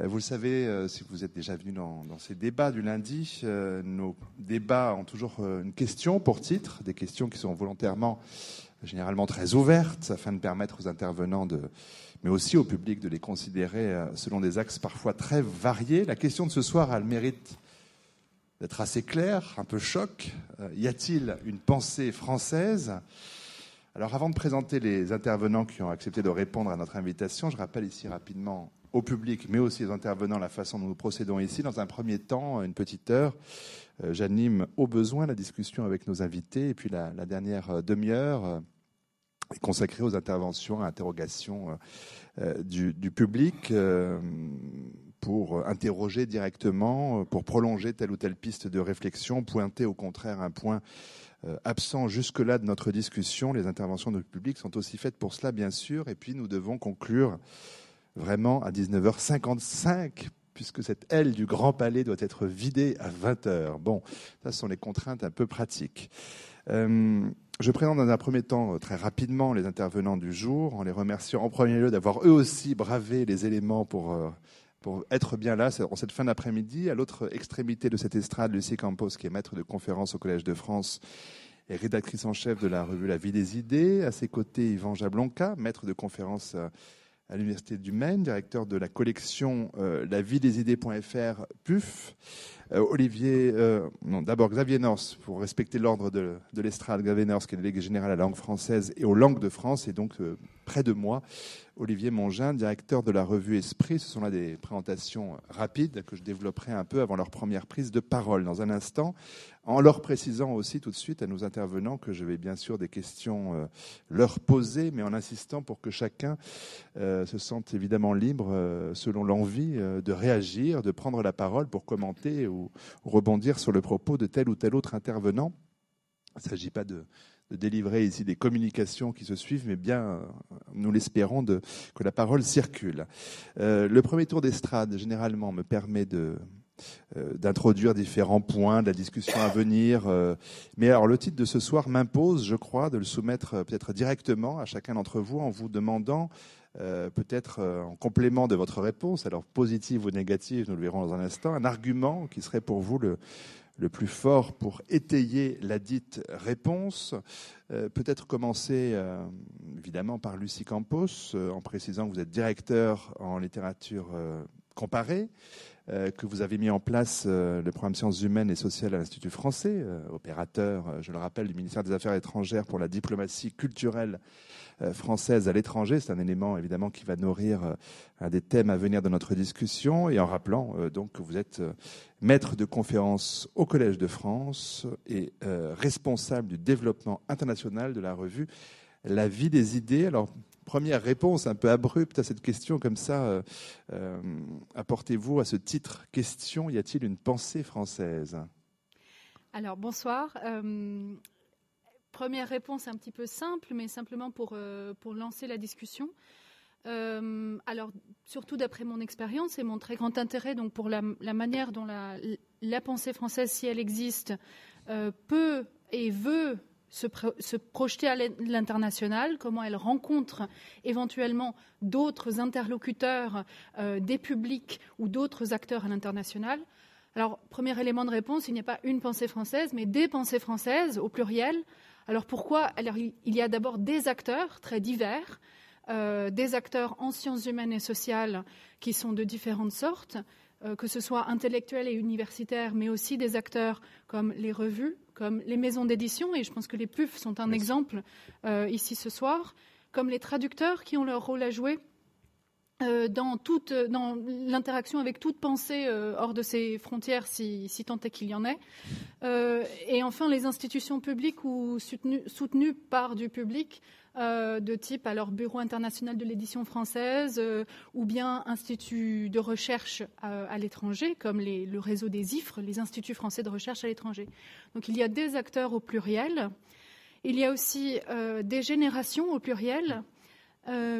Euh, vous le savez, euh, si vous êtes déjà venu dans, ces débats du lundi, euh, nos débats ont toujours une question pour titre, des questions qui sont volontairement, généralement très ouvertes, afin de permettre aux intervenants, de, mais aussi au public, de les considérer selon des axes parfois très variés. La question de ce soir a le mérite d'être assez claire, un peu choc. Y a-t-il une pensée française? Alors avant de présenter les intervenants qui ont accepté de répondre à notre invitation, je rappelle ici rapidement au public, mais aussi aux intervenants, la façon dont nous procédons ici. Dans un premier temps, une petite heure, euh, j'anime au besoin la discussion avec nos invités, et puis la, dernière euh, demi-heure euh, est consacrée aux interventions, à interrogations du, public pour interroger directement, pour prolonger telle ou telle piste de réflexion, pointer au contraire un point absent jusque-là de notre discussion. Les interventions du public sont aussi faites pour cela, bien sûr, et puis nous devons conclure vraiment à 19h55, puisque cette aile du Grand Palais doit être vidée à 20h. Bon, ça sont les contraintes un peu pratiques. Euh, je présente dans un premier temps euh, très rapidement les intervenants du jour, en les remerciant en premier lieu d'avoir eux aussi bravé les éléments pour, euh, pour être bien là en cette fin d'après-midi. À l'autre extrémité de cette estrade, Lucie Campos, qui est maître de conférence au Collège de France et rédactrice en chef de la revue La Vie des idées. À ses côtés, Yvan Jablonka, maître de conférence à l'Université du Maine, directeur de la collection euh, la vie des idées.fr PUF. Euh, Olivier, euh, non, d'abord Xavier Norse, pour respecter l'ordre de, de l'estrade, Xavier Norse, qui est délégué général à la langue française et aux langues de France, et donc près de moi, Olivier Mongin, directeur de la revue Esprit. Ce sont là des présentations rapides que je développerai un peu avant leur première prise de parole dans un instant en leur précisant aussi tout de suite à nos intervenants que je vais bien sûr des questions euh, leur poser, mais en insistant pour que chacun euh, se sente évidemment libre, euh, selon l'envie, de réagir, de prendre la parole pour commenter ou, rebondir sur le propos de tel ou tel autre intervenant. Il ne s'agit pas de, délivrer ici des communications qui se suivent, mais bien, nous l'espérons, que la parole circule. le premier tour d'estrade, généralement, me permet de euh, d'introduire différents points de la discussion à venir. Euh. Mais alors le titre de ce soir m'impose, je crois, de le soumettre euh, peut-être directement à chacun d'entre vous en vous demandant, peut-être en complément de votre réponse, alors positive ou négative, nous le verrons dans un instant, un argument qui serait pour vous le, le plus fort pour étayer la dite réponse. peut-être commencer évidemment par Lucie Campos, en précisant que vous êtes directeur en littérature comparée. Euh, que vous avez mis en place euh, le programme sciences humaines et sociales à l'Institut français, euh, opérateur, je le rappelle, du ministère des Affaires étrangères pour la diplomatie culturelle française à l'étranger. C'est un élément évidemment qui va nourrir un des thèmes à venir de notre discussion et en rappelant donc que vous êtes maître de conférence au Collège de France et responsable du développement international de la revue La vie des idées. Alors première réponse un peu abrupte à cette question comme ça. Euh, euh, apportez-vous à ce titre question Y a-t-il une pensée française? Alors bonsoir. Euh, première réponse un petit peu simple, mais simplement pour, pour lancer la discussion. alors, surtout d'après mon expérience et mon très grand intérêt donc pour la, manière dont la, la, pensée française, si elle existe, peut et veut se, projeter à l'international, comment elle rencontre éventuellement d'autres interlocuteurs, euh, des publics ou d'autres acteurs à l'international. Alors, premier élément de réponse, il n'y a pas une pensée française, mais des pensées françaises au pluriel. Alors pourquoi? Il y a d'abord des acteurs très divers, euh, des acteurs en sciences humaines et sociales qui sont de différentes sortes, que ce soit intellectuels et universitaires, mais aussi des acteurs comme les revues, comme les maisons d'édition, et je pense que les PUF sont un exemple euh, ici ce soir, comme les traducteurs qui ont leur rôle à jouer euh, dans, toute, dans l'interaction avec toute pensée hors de ces frontières, si, tant est qu'il y en ait. et enfin, les institutions publiques ou soutenues par du public euh, de type alors Bureau international de l'édition française euh, ou bien instituts de recherche euh, à, l'étranger, comme le réseau des IFRE, les instituts français de recherche à l'étranger. Donc il y a des acteurs au pluriel. Il y a aussi des générations au pluriel.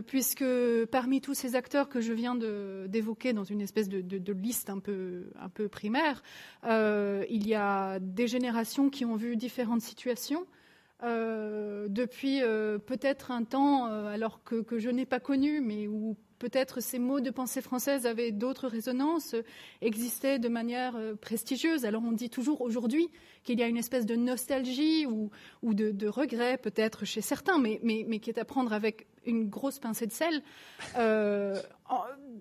Puisque parmi tous ces acteurs que je viens d'évoquer dans une espèce de, liste un peu, un peu primaire, il y a des générations qui ont vu différentes situations, euh, depuis euh, peut-être un temps, euh, alors que, je n'ai pas connu, mais où peut-être ces mots de pensée française avaient d'autres résonances, existaient de manière prestigieuse. Alors on dit toujours aujourd'hui qu'il y a une espèce de nostalgie ou, de, regret peut-être chez certains, mais, qui est à prendre avec une grosse pincée de sel,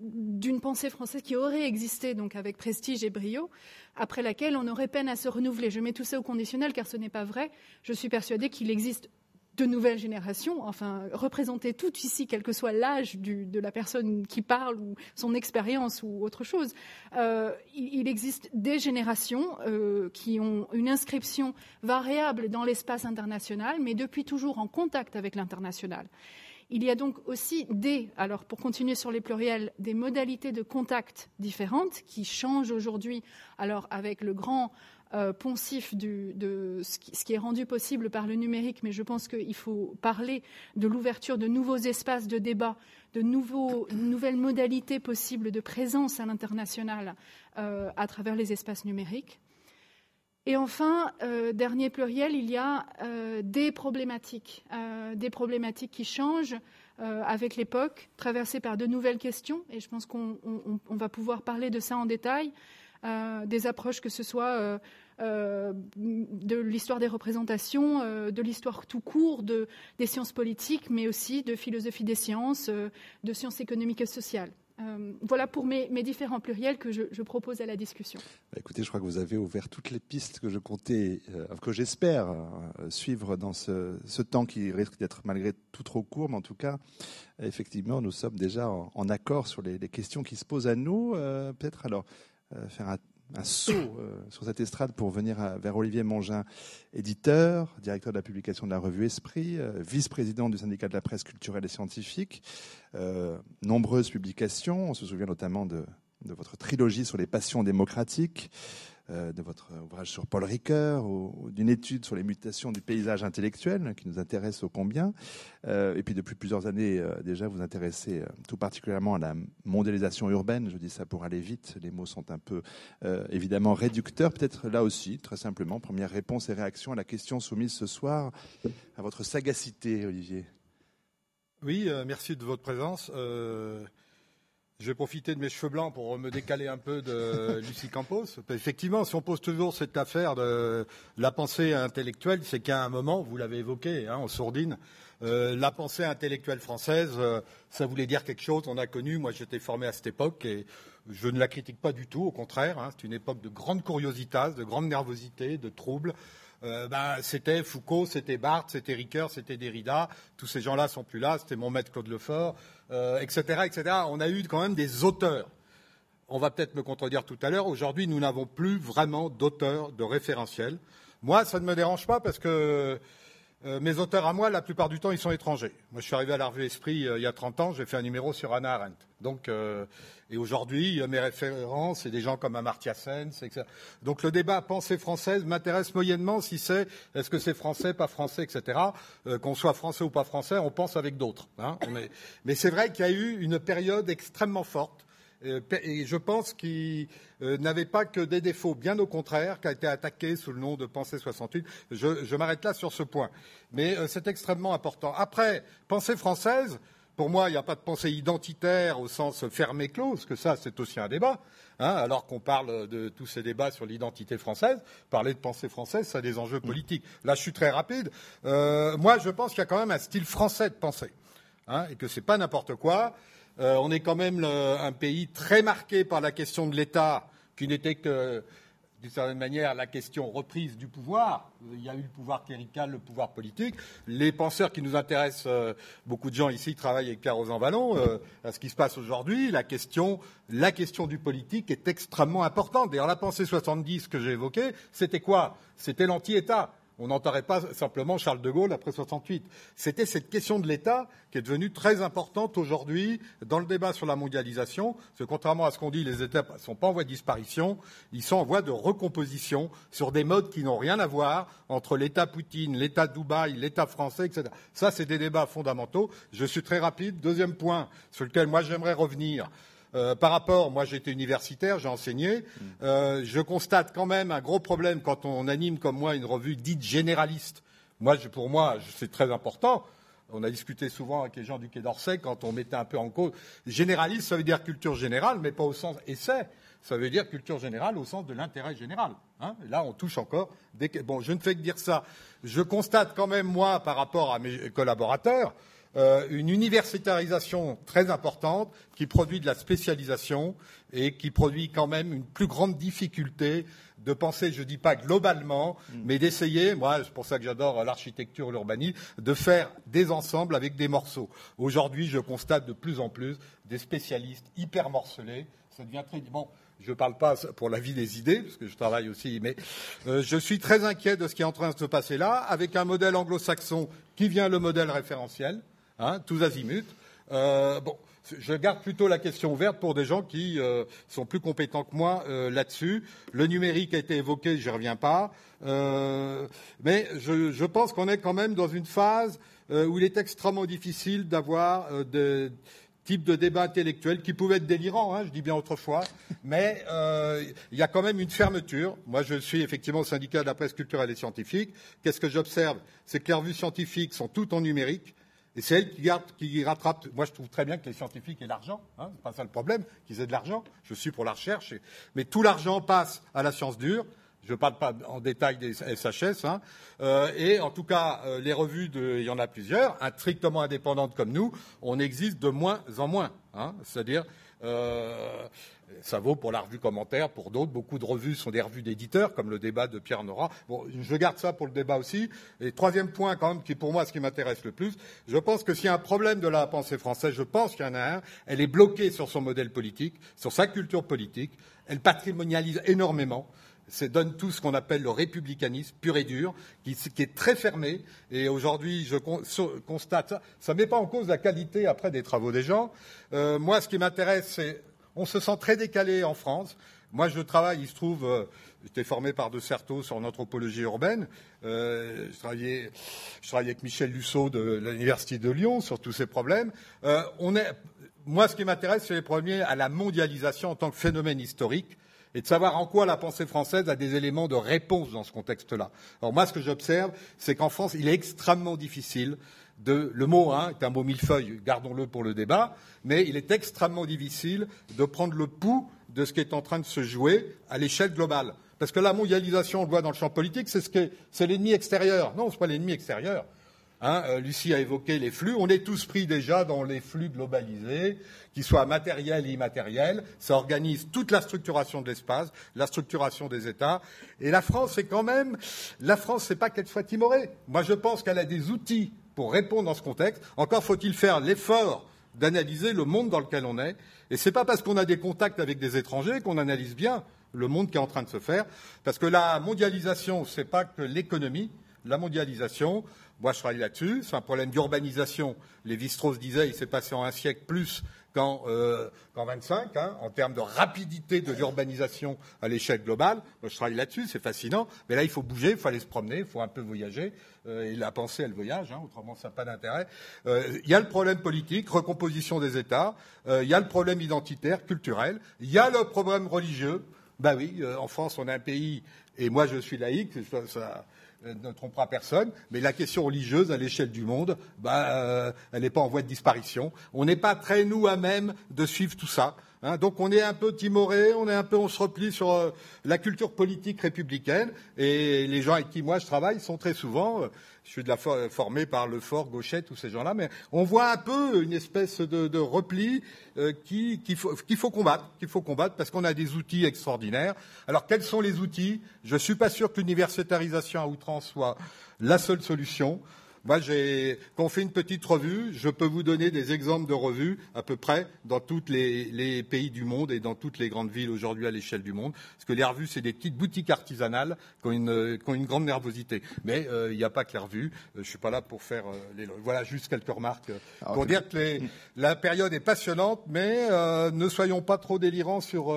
d'une pensée française qui aurait existé donc avec prestige et brio, après laquelle on aurait peine à se renouveler. Je mets tout ça au conditionnel car ce n'est pas vrai. Je suis persuadée qu'il existe de nouvelles générations, enfin représenter tout ici, quel que soit l'âge de la personne qui parle ou son expérience ou autre chose. Euh, il, existe des générations euh, qui ont une inscription variable dans l'espace international, mais depuis toujours en contact avec l'international. Il y a donc aussi des, alors pour continuer sur les pluriels, des modalités de contact différentes qui changent aujourd'hui, alors avec le grand euh, poncif de ce qui, est rendu possible par le numérique, mais je pense qu'il faut parler de l'ouverture de nouveaux espaces de débat, de nouvelles modalités possibles de présence à l'international euh, à travers les espaces numériques. Et enfin, euh, dernier pluriel, il y a euh, des problématiques, des problématiques qui changent avec l'époque, traversées par de nouvelles questions, et je pense qu'on va pouvoir parler de ça en détail, des approches que ce soit de l'histoire des représentations, de l'histoire tout court, de, des sciences politiques, mais aussi de philosophie des sciences, de sciences économiques et sociales. Euh, voilà pour mes, différents pluriels que je, propose à la discussion. Bah, écoutez, je crois que vous avez ouvert toutes les pistes que je comptais, euh, que j'espère euh, suivre dans ce, temps qui risque d'être malgré tout trop court, mais en tout cas, effectivement, nous sommes déjà en, accord sur les, les, questions qui se posent à nous. Peut-être alors faire un saut euh, sur cette estrade pour venir vers Olivier Mongin, éditeur, directeur de la publication de la revue Esprit, euh, vice-président du syndicat de la presse culturelle et scientifique. Euh, nombreuses publications, on se souvient notamment de, votre trilogie sur les passions démocratiques, euh, de votre ouvrage sur Paul Ricoeur ou, d'une étude sur les mutations du paysage intellectuel qui nous intéresse au combien. Euh, et puis depuis plusieurs années euh, déjà, vous intéressez tout particulièrement à la mondialisation urbaine. Je dis ça pour aller vite. Les mots sont un peu évidemment réducteurs. Peut-être là aussi, très simplement, première réponse et réaction à la question soumise ce soir, à votre sagacité, Olivier. Oui, merci de votre présence. Je vais profiter de mes cheveux blancs pour me décaler un peu de Lucie Campos. Effectivement, si on pose toujours cette affaire de la pensée intellectuelle, c'est qu'à un moment, vous l'avez évoqué hein, en sourdine, euh, la pensée intellectuelle française, euh, ça voulait dire quelque chose. On a connu, moi j'étais formé à cette époque et je ne la critique pas du tout, au contraire. Hein, c'est une époque de grande curiosité, de grande nervosité, de troubles. Euh, ben, c'était Foucault, c'était Barthes, c'était Ricoeur, c'était Derrida. Tous ces gens-là sont plus là. C'était mon maître Claude Lefort, euh, etc., etc. On a eu quand même des auteurs. On va peut-être me contredire tout à l'heure. Aujourd'hui, nous n'avons plus vraiment d'auteurs de référentiel. Moi, ça ne me dérange pas parce que euh, mes auteurs à moi, la plupart du temps, ils sont étrangers. Moi, je suis arrivé à la revue Esprit euh, il y a 30 ans, j'ai fait un numéro sur Anna Arendt. Donc, euh, et aujourd'hui, mes références, c'est des gens comme Amartya Sen, etc. Donc, le débat pensée française m'intéresse moyennement si c'est est-ce que c'est français, pas français, etc. Qu'on soit français ou pas français, on pense avec d'autres. Hein. Mais c'est vrai qu'il y a eu une période extrêmement forte et je pense qu'il euh, n'avait pas que des défauts, bien au contraire, qui a été attaqué sous le nom de Pensée 68. Je, m'arrête là sur ce point. Mais euh, c'est extrêmement important. Après, Pensée française, pour moi, il n'y a pas de pensée identitaire au sens fermé close, que ça, c'est aussi un débat. Hein, alors qu'on parle de tous ces débats sur l'identité française, parler de pensée française, ça a des enjeux politiques. Là, je suis très rapide. moi, je pense qu'il y a quand même un style français de pensée, hein, et que c'est pas n'importe quoi. Euh, on est quand même un pays très marqué par la question de l'État, qui n'était que, d'une certaine manière, la question reprise du pouvoir. Il y a eu le pouvoir clérical, le pouvoir politique. Les penseurs qui nous intéressent, euh, beaucoup de gens ici travaillent avec Pierre Rosan Vallon, euh, à ce qui se passe aujourd'hui. La question, la question du politique est extrêmement importante. D'ailleurs, la pensée 70 que j'ai évoquée, c'était quoi? C'était l'anti-État. On n'entendrait pas simplement Charles de Gaulle après 68. C'était cette question de l'État qui est devenue très importante aujourd'hui dans le débat sur la mondialisation. Parce que contrairement à ce qu'on dit, les États ne sont pas en voie de disparition, ils sont en voie de recomposition sur des modes qui n'ont rien à voir entre l'État Poutine, l'État Dubaï, l'État français, etc. Ça, c'est des débats fondamentaux. Je suis très rapide. Deuxième point sur lequel moi j'aimerais revenir. Euh, par rapport, moi j'étais universitaire, j'ai enseigné, euh, je constate quand même un gros problème quand on anime comme moi une revue dite généraliste. Moi, pour moi, c'est très important. On a discuté souvent avec les gens du Quai d'Orsay quand on mettait un peu en cause. Généraliste, ça veut dire culture générale, mais pas au sens essai. Ça veut dire culture générale au sens de l'intérêt général. Hein. là, on touche encore. Des... Bon, je ne fais que dire ça. Je constate quand même, moi, par rapport à mes collaborateurs, euh, une universitarisation très importante qui produit de la spécialisation et qui produit quand même une plus grande difficulté de penser, je ne dis pas globalement, mm. mais d'essayer, moi c'est pour ça que j'adore l'architecture, l'urbanisme, de faire des ensembles avec des morceaux. Aujourd'hui, je constate de plus en plus des spécialistes hyper morcelés. Ça devient très bon. Je ne parle pas pour la vie des idées, parce que je travaille aussi, mais euh, je suis très inquiet de ce qui est en train de se passer là, avec un modèle anglo-saxon qui vient le modèle référentiel hein, tous azimuts. Euh, bon, je garde plutôt la question ouverte pour des gens qui euh, sont plus compétents que moi euh, là-dessus. Le numérique a été évoqué, je n'y reviens pas. Euh, mais je, je pense qu'on est quand même dans une phase où il est extrêmement difficile d'avoir des types de débats intellectuels qui pouvaient être délirants, hein, je dis bien autrefois, mais il y a quand même une fermeture. Moi, je suis effectivement syndicat de la presse culturelle et scientifique. Qu'est-ce que j'observe? C'est que les revues scientifiques sont toutes en numérique. Et c'est elle qui, garde, qui rattrape. Moi, je trouve très bien que les scientifiques aient l'argent. Hein, c'est pas ça le problème, qu'ils aient de l'argent. Je suis pour la recherche. Mais tout l'argent passe à la science dure. Je ne parle pas en détail des SHS. Hein. Euh, et en tout cas, euh, les revues, de, il y en a plusieurs, strictement indépendantes comme nous, on existe de moins en moins. Hein. C'est-à-dire, euh, ça vaut pour la revue commentaire, pour d'autres. Beaucoup de revues sont des revues d'éditeurs, comme le débat de Pierre Nora. Bon, je garde ça pour le débat aussi. Et troisième point, quand même, qui pour moi, ce qui m'intéresse le plus, je pense que s'il y a un problème de la pensée française, je pense qu'il y en a un, elle est bloquée sur son modèle politique, sur sa culture politique. Elle patrimonialise énormément ça donne tout ce qu'on appelle le républicanisme pur et dur, qui, est très fermé. Et aujourd'hui, je constate ça. Ça ne met pas en cause la qualité après des travaux des gens. Euh, moi, ce qui m'intéresse, c'est on se sent très décalé en France. Moi, je travaille, il se trouve, euh, j'étais formé par De Certeau sur l'anthropologie urbaine. Euh, je, travaillais, avec Michel Lusseau de l'Université de Lyon sur tous ces problèmes. Euh, moi, ce qui m'intéresse, c'est les premiers à la mondialisation en tant que phénomène historique et de savoir en quoi la pensée française a des éléments de réponse dans ce contexte-là. Alors moi, ce que j'observe, c'est qu'en France, il est extrêmement difficile le mot hein, est un mot millefeuille, gardons-le pour le débat, mais il est extrêmement difficile de prendre le pouls de ce qui est en train de se jouer à l'échelle globale. Parce que la mondialisation, on le voit dans le champ politique, c'est ce l'ennemi extérieur. Non, ce n'est pas l'ennemi extérieur. Hein, euh, Lucie a évoqué les flux. On est tous pris déjà dans les flux globalisés, qu'ils soient matériels et immatériels. Ça organise toute la structuration de l'espace, la structuration des États. Et la France, c'est quand même, la France, c'est pas qu'elle soit timorée. Moi, je pense qu'elle a des outils pour répondre dans ce contexte. Encore faut-il faire l'effort d'analyser le monde dans lequel on est. Et ce n'est pas parce qu'on a des contacts avec des étrangers qu'on analyse bien le monde qui est en train de se faire. Parce que la mondialisation, ce n'est pas que l'économie. La mondialisation, moi je travaille là-dessus, c'est un problème d'urbanisation. Lévi-Strauss disait il s'est passé en un siècle plus qu'en euh, 25, hein, en termes de rapidité de l'urbanisation à l'échelle globale. Moi, je travaille là-dessus, c'est fascinant. Mais là, il faut bouger, il faut aller se promener, il faut un peu voyager. Euh, et la pensée, elle voyage, hein, autrement, ça n'a pas d'intérêt. Euh, il y a le problème politique, recomposition des États. Euh, il y a le problème identitaire, culturel. Il y a le problème religieux. Ben oui, euh, en France, on a un pays, et moi, je suis laïque, ça, euh, ne trompera personne, mais la question religieuse à l'échelle du monde, bah, euh, elle n'est pas en voie de disparition. On n'est pas très nous à même de suivre tout ça. Hein. donc on est un peu timoré, on se replie sur euh, la culture politique républicaine. Et les gens avec qui moi je travaille sont très souvent, je suis formé par le fort Gauchette, tous ces gens-là, mais on voit un peu une espèce de, repli faut, faut, combattre, qu'il faut combattre parce qu'on a des outils extraordinaires. Alors quels sont les outils? Je ne suis pas sûr que l'universitarisation à outrance soit la seule solution. Moi, quand on fait une petite revue, je peux vous donner des exemples de revues à peu près dans tous les, pays du monde et dans toutes les grandes villes aujourd'hui à l'échelle du monde. Parce que les revues, c'est des petites boutiques artisanales qui ont une, grande nervosité. Mais euh, il n'y a pas que les revues. Euh, je ne suis pas là pour faire euh, les... Voilà, juste quelques remarques ah, pour dire que la période est passionnante, mais ne soyons pas trop délirants sur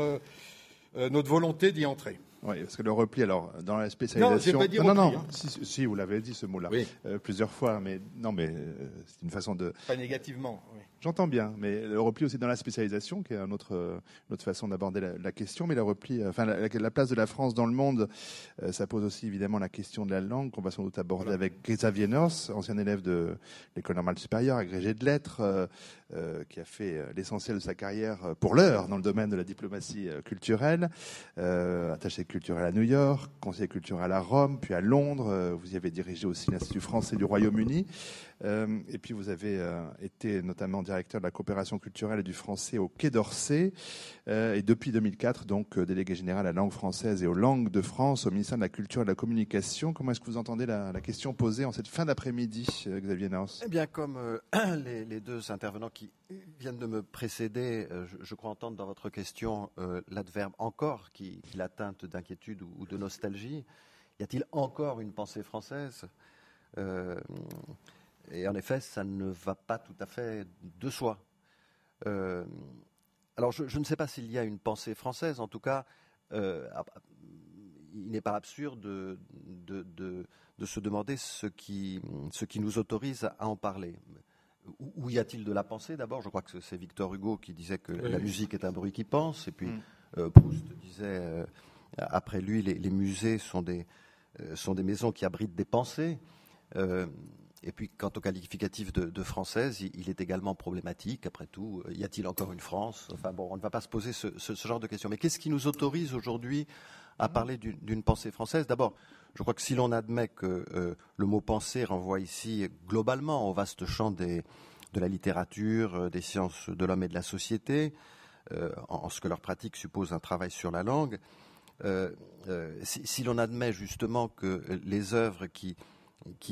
notre volonté d'y entrer. Oui, parce que le repli, alors, dans la spécialisation. Non, pas dit non, non, hein. si, vous l'avez dit ce mot-là oui. euh, plusieurs fois, mais non, mais euh, c'est une façon de. Pas négativement. Oui. J'entends bien, mais le repli aussi dans la spécialisation, qui est une autre, euh, autre façon d'aborder la, la, question, mais le repli, enfin, la, la, place de la France dans le monde, euh, ça pose aussi évidemment la question de la langue, qu'on va sans doute aborder voilà. avec Xavier Norse, ancien élève de l'école normale supérieure, agrégé de lettres, euh, euh qui a fait l'essentiel de sa carrière pour l'heure dans le domaine de la diplomatie culturelle, attaché culturel à New York, conseiller culturel à Rome, puis à Londres. vous y avez dirigé aussi l'Institut français du Royaume-Uni. Euh, et puis vous avez euh, été notamment directeur de la coopération culturelle et du français au Quai d'Orsay. Euh, et depuis 2004, donc délégué général à la langue française et aux langues de France au ministère de la Culture et de la Communication. Comment est-ce que vous entendez la, question posée en cette fin d'après-midi, Xavier Nance Eh bien, comme les, deux intervenants qui viennent de me précéder, je, crois entendre dans votre question l'adverbe encore qui, qui l'atteinte d'inquiétude ou, de nostalgie. Y a-t-il encore une pensée française? Et en effet, ça ne va pas tout à fait de soi. Euh, alors, je, je, ne sais pas s'il y a une pensée française. En tout cas, euh, il n'est pas absurde de, de, de, de, se demander ce qui, ce qui nous autorise à en parler. Où, où y a-t-il de la pensée D'abord, je crois que c'est Victor Hugo qui disait que oui. la musique est un bruit qui pense. Et puis, mm. euh, Proust disait, après lui, les, les musées sont des, sont des maisons qui abritent des pensées. Euh, et puis, quant au qualificatif de, française, il, est également problématique. Après tout, y a-t-il encore une France? Enfin bon, on ne va pas se poser ce, genre de questions. Mais qu'est-ce qui nous autorise aujourd'hui à parler d'une pensée française? D'abord, je crois que si l'on admet que euh, le mot pensée renvoie ici globalement au vaste champ de la littérature, euh, des sciences de l'homme et de la société, euh, en, ce que leur pratique suppose un travail sur la langue, euh, si, l'on admet justement que les œuvres qui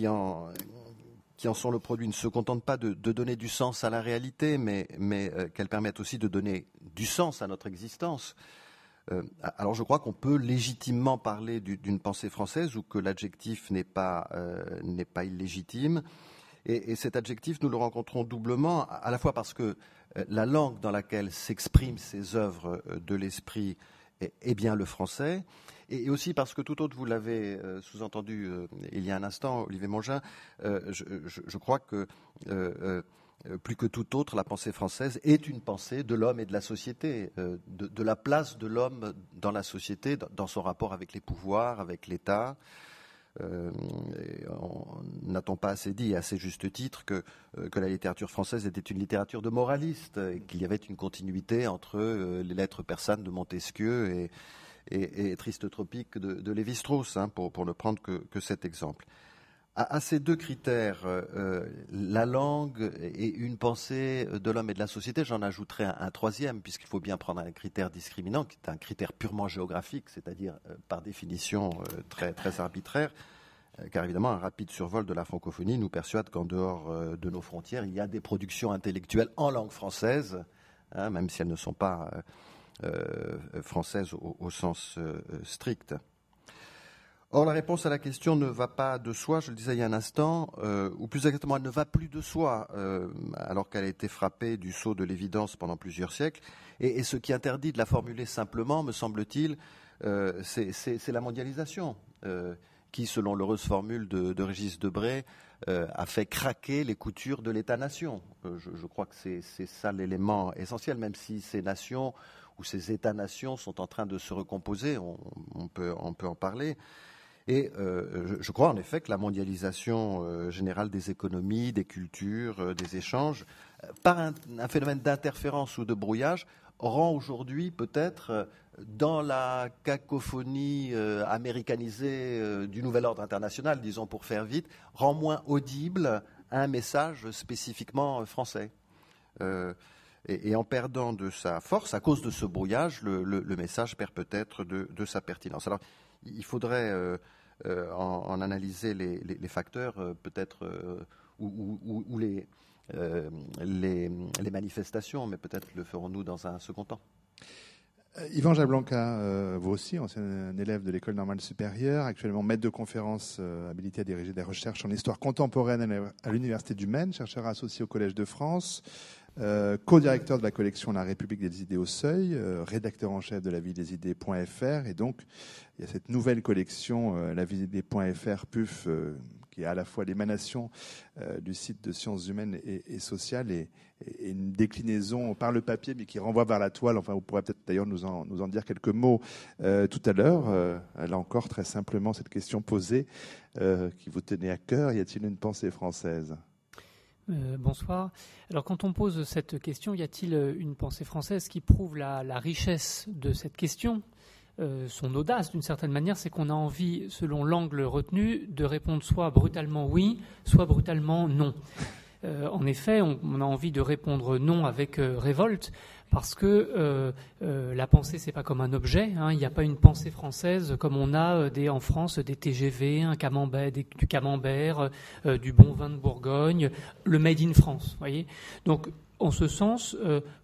en, qui en sont le produit ne se contentent pas de, donner du sens à la réalité, mais, mais euh, qu'elles permettent aussi de donner du sens à notre existence. Euh, alors je crois qu'on peut légitimement parler d'une pensée française ou que l'adjectif n'est pas, euh, n'est pas illégitime. Et, et, cet adjectif, nous le rencontrons doublement, à la fois parce que la langue dans laquelle s'expriment ces œuvres de l'esprit est, est bien le français, et, aussi parce que tout autre, vous l'avez euh, sous-entendu euh, il y a un instant, Olivier Mongin, euh, je, crois que plus que tout autre, la pensée française est une pensée de l'homme et de la société, de, la place de l'homme dans la société, dans son rapport avec les pouvoirs, avec l'État. Euh, N'a-t-on pas assez dit, à assez juste titre, que, euh, que la littérature française était une littérature de moralistes, et qu'il y avait une continuité entre euh, les lettres persanes de Montesquieu et, et, et Triste Tropique de, de Lévi-Strauss, hein, pour, pour, ne prendre que, que cet exemple. À, ces deux critères, euh, la langue et une pensée de l'homme et de la société, j'en ajouterai un, troisième, puisqu'il faut bien prendre un critère discriminant, qui est un critère purement géographique, c'est-à-dire euh, par définition euh, très, arbitraire, euh, car évidemment un rapide survol de la francophonie nous persuade qu'en dehors euh, de nos frontières, il y a des productions intellectuelles en langue française, hein, même si elles ne sont pas euh, euh, française au, sens euh, strict. Or, la réponse à la question ne va pas de soi, je le disais il y a un instant, euh, ou plus exactement, elle ne va plus de soi, euh, alors qu'elle a été frappée du sceau de l'évidence pendant plusieurs siècles. Et, ce qui interdit de la formuler simplement, me semble-t-il, euh, c'est la mondialisation, qui, selon l'heureuse formule de, Régis Debray, a fait craquer les coutures de l'État-nation. Je, crois que c'est ça l'élément essentiel, même si ces nations où ces États-nations sont en train de se recomposer, on, peut, on peut en parler. Et euh, je, crois en effet que la mondialisation euh, générale des économies, des cultures, euh, des échanges, par un, phénomène d'interférence ou de brouillage, rend aujourd'hui peut-être dans la cacophonie américanisée du nouvel ordre international, disons pour faire vite, rend moins audible un message spécifiquement français. Et, en perdant de sa force, à cause de ce brouillage, le message perd peut-être de, de, sa pertinence. Alors, il faudrait euh, euh, en, analyser les, facteurs, euh, peut-être, euh, ou, les, euh, manifestations, mais peut-être le ferons-nous dans un second temps. Yvan Jablanca, euh, vous aussi, ancien élève de l'école normale supérieure, actuellement maître de conférence euh, habilité à diriger des recherches en histoire contemporaine à l'Université du Maine, chercheur associé au Collège de France. Euh, co-directeur de la collection La République des idées au seuil, euh, rédacteur en chef de la vie des idées.fr. Et donc, il y a cette nouvelle collection, euh, la vie des idées.fr, PUF, qui est à la fois l'émanation du site de sciences humaines et, sociales et, une déclinaison par le papier, mais qui renvoie vers la toile. Enfin, vous pourrez peut-être d'ailleurs nous en, nous en dire quelques mots tout à l'heure. là encore, très simplement, cette question posée qui vous tenait à cœur, y a-t-il une pensée française? Euh, bonsoir. Alors quand on pose cette question, y a-t-il euh, une pensée française qui prouve la, richesse de cette question? Euh, son audace d'une certaine manière, c'est qu'on a envie, selon l'angle retenu, de répondre soit brutalement oui, soit brutalement non. En effet, on, a envie de répondre non avec révolte, parce que euh, euh, la pensée c'est pas comme un objet. Hein. Il n'y a pas une pensée française comme on a euh, des, en France des TGV, un camembert, du camembert, du bon vin de Bourgogne, le made in France. Voyez. Donc en ce sens,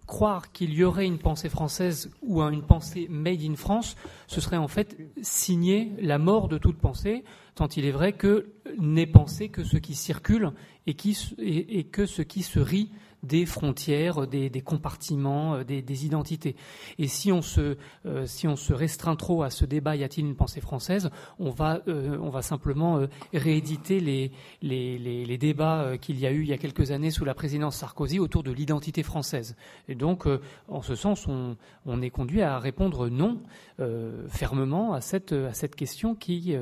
croire qu'il y aurait une pensée française ou une pensée made in France, ce serait en fait signer la mort de toute pensée, tant il est vrai que n'est pensé que ce qui circule et que ce qui se rit des frontières, des, compartiments, euh, des, identités. Et si on, se, euh, si on se restreint trop à ce débat, y a-t-il une pensée française, on va, euh, on va simplement rééditer les, les, débats qu'il y a eu il y a quelques années sous la présidence Sarkozy autour de l'identité française. Et donc, en ce sens, on, on, est conduit à répondre non fermement à cette, à cette question qui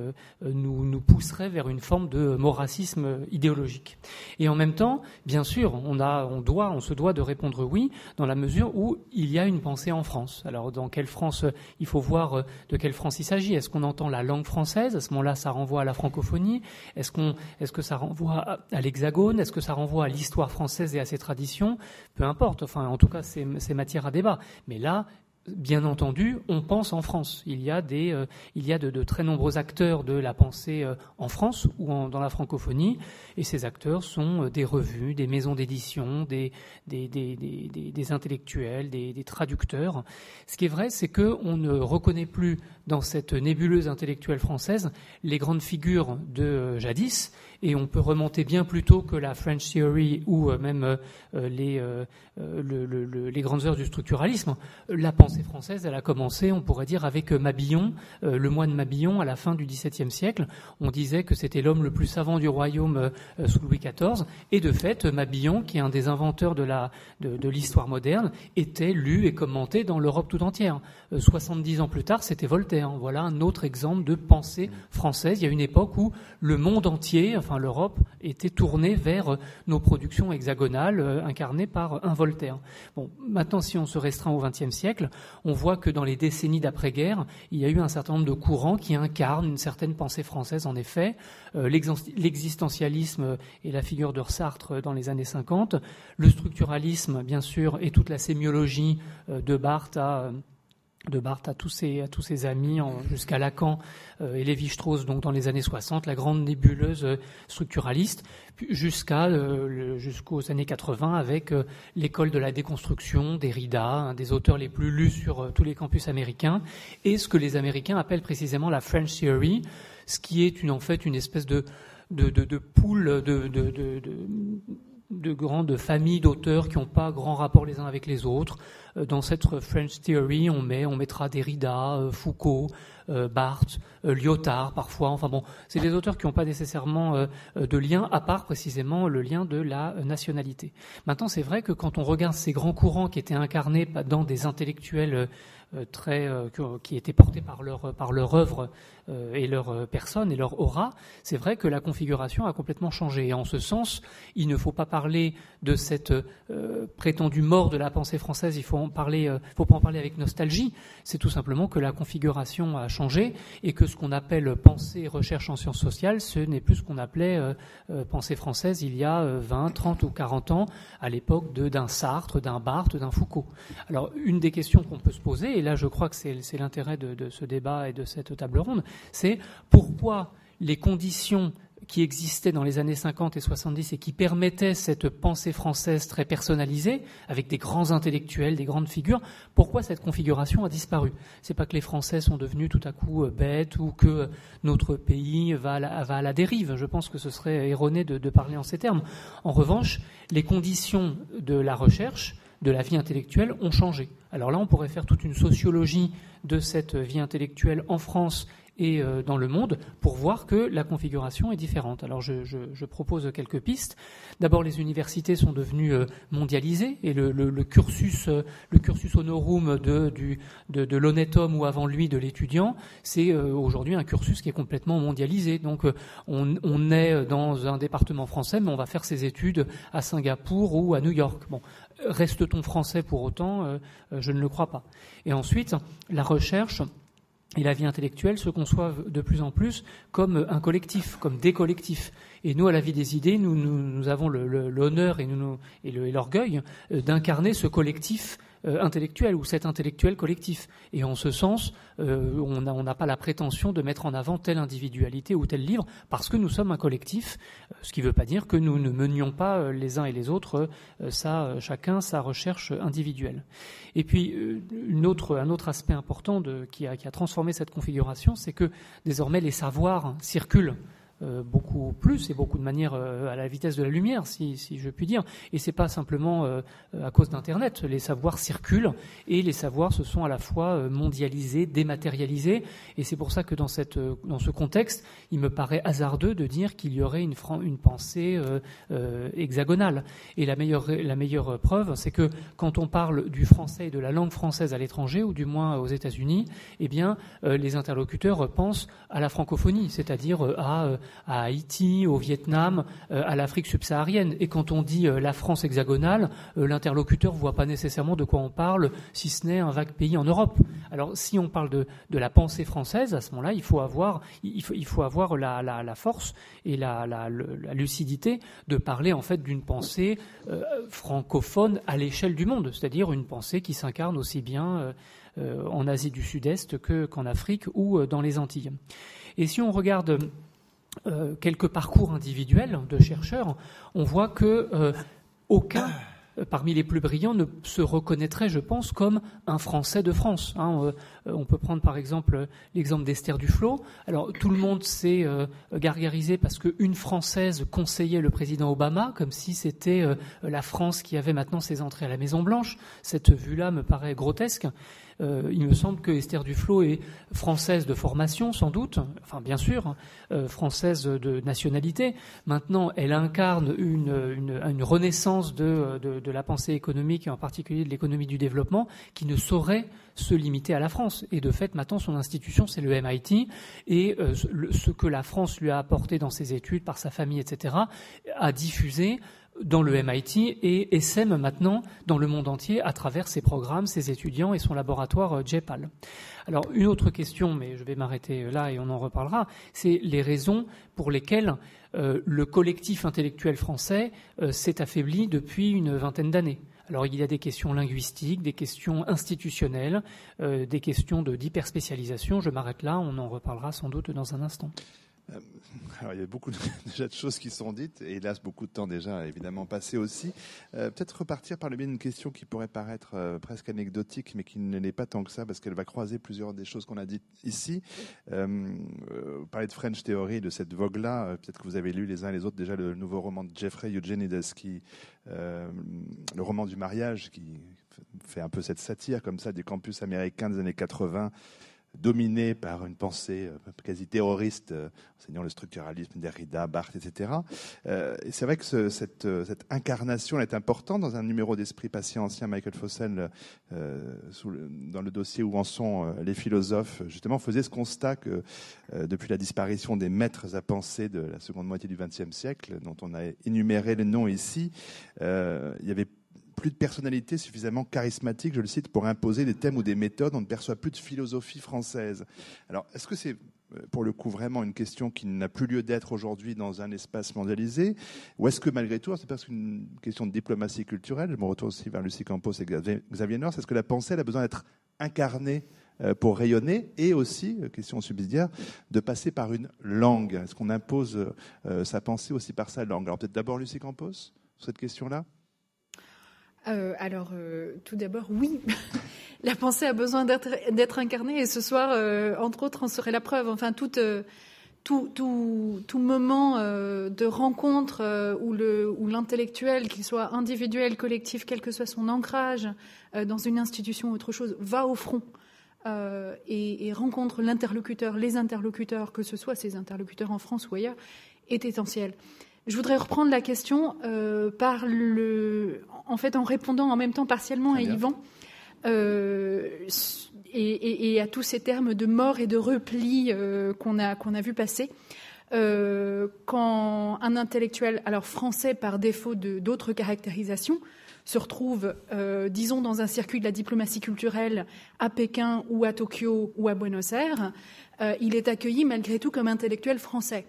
nous, nous pousserait vers une forme de moracisme idéologique. Et en même temps, bien sûr, on, a, on doit on se doit de répondre oui, dans la mesure où il y a une pensée en France. Alors, dans quelle France, il faut voir euh, de quelle France il s'agit. Est-ce qu'on entend la langue française? À ce moment-là, ça renvoie à la francophonie. Est-ce est-ce que ça renvoie à, l'hexagone? Est-ce que ça renvoie à l'histoire française et à ses traditions? Peu importe. Enfin, en tout cas, c'est matière à débat. Mais là, Bien entendu, on pense en France. Il y a, euh, de, très nombreux acteurs de la pensée euh, en France ou dans la francophonie, et ces acteurs sont euh, des revues, des maisons d'édition, des, des, intellectuels, des, traducteurs. Ce qui est vrai, c'est qu'on ne reconnaît plus dans cette nébuleuse intellectuelle française les grandes figures de jadis, et on peut remonter bien plus tôt que la French Theory ou euh, même euh, euh, les, les grandes heures du structuralisme. La pensée française, elle a commencé, on pourrait dire, avec Mabillon, le moine Mabillon, à la fin du XVIIe siècle. On disait que c'était l'homme le plus savant du royaume sous Louis XIV, et de fait, Mabillon, qui est un des inventeurs de, la, de, de l'histoire moderne, était lu et commenté dans l'Europe tout entière. 70 ans plus tard, c'était Voltaire. Voilà un autre exemple de pensée française. Il y a une époque où le monde entier, enfin l'Europe, était tournée vers nos productions hexagonales euh, incarnées par un Voltaire. Bon, maintenant, si on se restreint au XXe siècle, on voit que dans les décennies d'après-guerre, il y a eu un certain nombre de courants qui incarnent une certaine pensée française. En effet, euh, l'existentialisme et la figure de Sartre dans les années 50, le structuralisme, bien sûr, et toute la sémiologie euh, de Barthes à de Barthes à tous ses, à tous ses amis jusqu'à Lacan euh, et Lévi-Strauss donc dans les années 60, la grande nébuleuse euh, structuraliste, jusqu'à euh, jusqu'aux années 80 avec l'école de la déconstruction, Derrida, un des auteurs les plus lus sur tous les campus américains, et ce que les Américains appellent précisément la French Theory, ce qui est une, en fait une espèce de de, de, de pool de, de de grandes familles d'auteurs qui n'ont pas grand rapport les uns avec les autres. Euh, dans cette French Theory, on, met, on mettra Derrida, euh, Foucault, euh, Barthes, Lyotard parfois. Enfin bon, c'est des auteurs qui n'ont pas nécessairement de lien, à part précisément le lien de la nationalité. Maintenant, c'est vrai que quand on regarde ces grands courants qui étaient incarnés dans des intellectuels très, qui étaient portés par leur, par leur œuvre et leur euh, personne et leur aura, c'est vrai que la configuration a complètement changé. Et en ce sens, il ne faut pas parler de cette euh, prétendue mort de la pensée française, il faut en parler, faut pas en parler avec nostalgie. C'est tout simplement que la configuration a changé et que ce qu'on appelle pensée recherche en sciences sociales, ce n'est plus ce qu'on appelait pensée française il y a 20, 30 ou 40 ans, à l'époque d'un Sartre, d'un Barthes, d'un Foucault. Alors, une des questions qu'on peut se poser, et là je crois que c'est l'intérêt de ce débat et de cette table ronde, c'est pourquoi les conditions qui existait dans les années 50 et 70 et qui permettait cette pensée française très personnalisée, avec des grands intellectuels, des grandes figures, pourquoi cette configuration a disparu? C'est pas que les Français sont devenus tout à coup euh, bêtes ou que notre pays va à la, dérive. Je pense que ce serait erroné de parler en ces termes. En revanche, les conditions de la recherche, de la vie intellectuelle ont changé. Alors là, on pourrait faire toute une sociologie de cette vie intellectuelle en France et euh, dans le monde pour voir que la configuration est différente. Alors je, je, je propose quelques pistes. D'abord, les universités sont devenues euh, mondialisées et le, le, le cursus, euh, le cursus honorum de, de, de l'honnête homme ou avant lui de l'étudiant, c'est aujourd'hui un cursus qui est complètement mondialisé. Donc on, on, est dans un département français, mais on va faire ses études à Singapour ou à New York. Bon, reste-t-on français pour autant? Je ne le crois pas. Et ensuite, la recherche et la vie intellectuelle se conçoivent de plus en plus comme un collectif, comme des collectifs. Et nous, à la vie des idées, nous, nous, nous avons l'honneur et, et l'orgueil euh, d'incarner ce collectif euh, intellectuel ou cet intellectuel collectif. Et en ce sens, euh, on n'a pas la prétention de mettre en avant telle individualité ou tel livre parce que nous sommes un collectif, euh, ce qui ne veut pas dire que nous ne menions pas les uns et les autres ça, chacun sa recherche individuelle. Et puis, une autre, un autre aspect important de, qui, a, qui a transformé cette configuration, c'est que désormais les savoirs circulent. Euh, beaucoup plus et beaucoup de manière euh, à la vitesse de la lumière, si, je puis dire. Et c'est pas simplement euh, à cause d'Internet. Les savoirs circulent et les savoirs se sont à la fois mondialisés, dématérialisés. Et c'est pour ça que dans, cette, dans ce contexte, il me paraît hasardeux de dire qu'il y aurait une, une pensée hexagonale. Et la meilleure, la meilleure preuve, c'est que quand on parle du français et de la langue française à l'étranger, ou du moins aux États-Unis, eh bien, les interlocuteurs pensent à la francophonie, c'est-à-dire à Haïti, au Vietnam, euh, à l'Afrique subsaharienne. Et quand on dit euh, la France hexagonale, euh, l'interlocuteur ne voit pas nécessairement de quoi on parle, si ce n'est un vague pays en Europe. Alors si on parle de, de la pensée française, à ce moment-là, il faut avoir, il faut, il faut avoir la, la, la, force et la, la, lucidité de parler en fait d'une pensée francophone à l'échelle du monde, c'est-à-dire une pensée qui s'incarne aussi bien en Asie du Sud-Est que, qu'en Afrique ou dans les Antilles. Et si on regarde euh, quelques parcours individuels de chercheurs, on voit que euh, aucun euh, parmi les plus brillants ne se reconnaîtrait, je pense, comme un Français de France. Hein. on peut prendre par exemple l'exemple d'Esther Duflo. Alors tout le monde s'est gargarisé parce qu'une Française conseillait le président Obama, comme si c'était la France qui avait maintenant ses entrées à la Maison Blanche. Cette vue-là me paraît grotesque. Euh, il me semble que Esther Duflo est française de formation, sans doute, enfin bien sûr, euh, française de nationalité. Maintenant, elle incarne une, une, renaissance de, de, la pensée économique, et en particulier de l'économie du développement, qui ne saurait se limiter à la France. Et de fait, maintenant, son institution, c'est le MIT. Et euh, ce que la France lui a apporté dans ses études, par sa famille, etc., a diffusé dans le MIT et essaime maintenant dans le monde entier à travers ses programmes, ses étudiants et son laboratoire euh, JPAL. Alors une autre question, mais je vais m'arrêter là et on en reparlera, c'est les raisons pour lesquelles euh, le collectif intellectuel français euh, s'est affaibli depuis une vingtaine d'années. Alors il y a des questions linguistiques, des questions institutionnelles, des questions d'hyperspécialisation. Je m'arrête là, on en reparlera sans doute dans un instant. Euh, alors, il y a beaucoup de, déjà de choses qui sont dites, et hélas, beaucoup de temps déjà évidemment passé aussi. Euh, peut-être repartir par le biais d'une question qui pourrait paraître euh, presque anecdotique, mais qui ne l'est pas tant que ça, parce qu'elle va croiser plusieurs des choses qu'on a dites ici. vous parlez de French Theory, de cette vogue-là. peut-être que vous avez lu les uns et les autres déjà le nouveau roman de Jeffrey Eugenides, qui, le roman du mariage, qui fait un peu cette satire comme ça des campus américains des années 80 dominé par une pensée euh, quasi terroriste, euh, enseignant le structuralisme, Derrida, Barthes, etc. Euh, et c'est vrai que ce, cette, incarnation est importante dans un numéro d'esprit patient ancien, Michael Fossel, le, dans le dossier où en sont les philosophes, justement faisait ce constat que depuis la disparition des maîtres à penser de la seconde moitié du XXe siècle, dont on a énuméré les noms ici, il y avait plus de personnalité suffisamment charismatique, je le cite, pour imposer des thèmes ou des méthodes. On ne perçoit plus de philosophie française. Alors, est-ce que c'est euh, pour le coup vraiment une question qui n'a plus lieu d'être aujourd'hui dans un espace mondialisé? Ou est-ce que malgré tout, c'est parce qu'une question de diplomatie culturelle, je me retourne aussi vers Lucie Campos et Xavier Nord, est-ce que la pensée a besoin d'être incarnée euh, pour rayonner? Et aussi, euh, question subsidiaire, de passer par une langue. Est-ce qu'on impose sa pensée aussi par sa langue? Alors peut-être d'abord Lucie Campos, sur cette question-là? Alors, tout d'abord, oui. la pensée a besoin d'être incarnée et ce soir, entre autres, en serait la preuve. Enfin, toute, tout, tout, moment de rencontre où l'intellectuel, qu'il soit individuel, collectif, quel que soit son ancrage dans une institution ou autre chose, va au front euh, et, rencontre l'interlocuteur, les interlocuteurs, que ce soit ces interlocuteurs en France ou ailleurs, est essentiel. Je voudrais reprendre la question euh, par le, en fait, en répondant en même temps partiellement à Yvan euh, et, à tous ces termes de mort et de repli qu'on a qu'on a vu passer. quand un intellectuel, alors français par défaut d'autres caractérisations, se retrouve, euh, disons, dans un circuit de la diplomatie culturelle à Pékin ou à Tokyo ou à Buenos Aires, euh, il est accueilli malgré tout comme intellectuel français.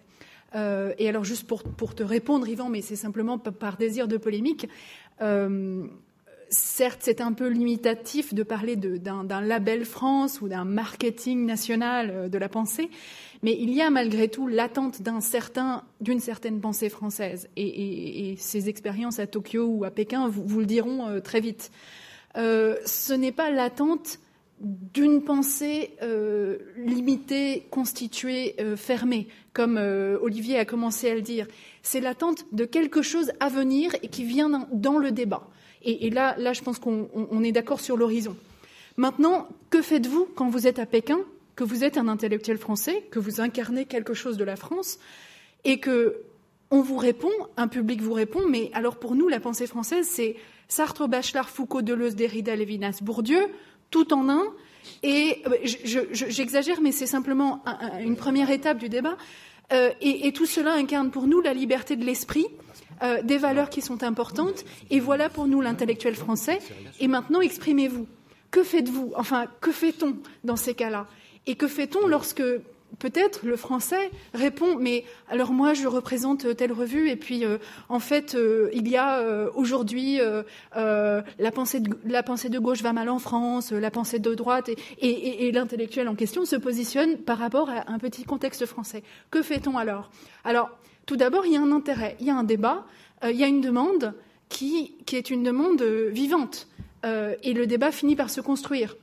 Euh, et alors, juste pour, te répondre, Yvan, mais c'est simplement par désir de polémique, certes, c'est un peu limitatif de parler d'un label France ou d'un marketing national de la pensée, mais il y a malgré tout l'attente d'un certain, d'une certaine pensée française. Et, ces expériences à Tokyo ou à Pékin vous, le diront euh, très vite. Euh, ce n'est pas l'attente d'une pensée euh, limitée, constituée, fermée, comme Olivier a commencé à le dire. C'est l'attente de quelque chose à venir et qui vient dans le débat. Et, là, là, je pense qu'on est d'accord sur l'horizon. Maintenant, que faites-vous quand vous êtes à Pékin que vous êtes un intellectuel français, que vous incarnez quelque chose de la France, et que on vous répond, un public vous répond, mais alors pour nous, la pensée française, c'est Sartre, Bachelard, Foucault, Deleuze, Derrida, Lévinas, Bourdieu, tout en un. Et euh, j'exagère, mais c'est simplement une première étape du débat. Euh, et, tout cela incarne pour nous la liberté de l'esprit, euh, des valeurs qui sont importantes. Et voilà pour nous l'intellectuel français. Et maintenant, exprimez-vous. Que faites-vous? Enfin, que fait-on dans ces cas-là? Et que fait-on lorsque peut-être le français répond mais alors moi je représente telle revue et puis euh, en fait euh, il y a euh, aujourd'hui la pensée de, gauche va mal en France la pensée de droite et, et l'intellectuel en question se positionne par rapport à un petit contexte français. Que fait-on alors? Alors tout d'abord il y a un intérêt il y a un débat il y a une demande qui qui est une demande vivante et le débat finit par se construire.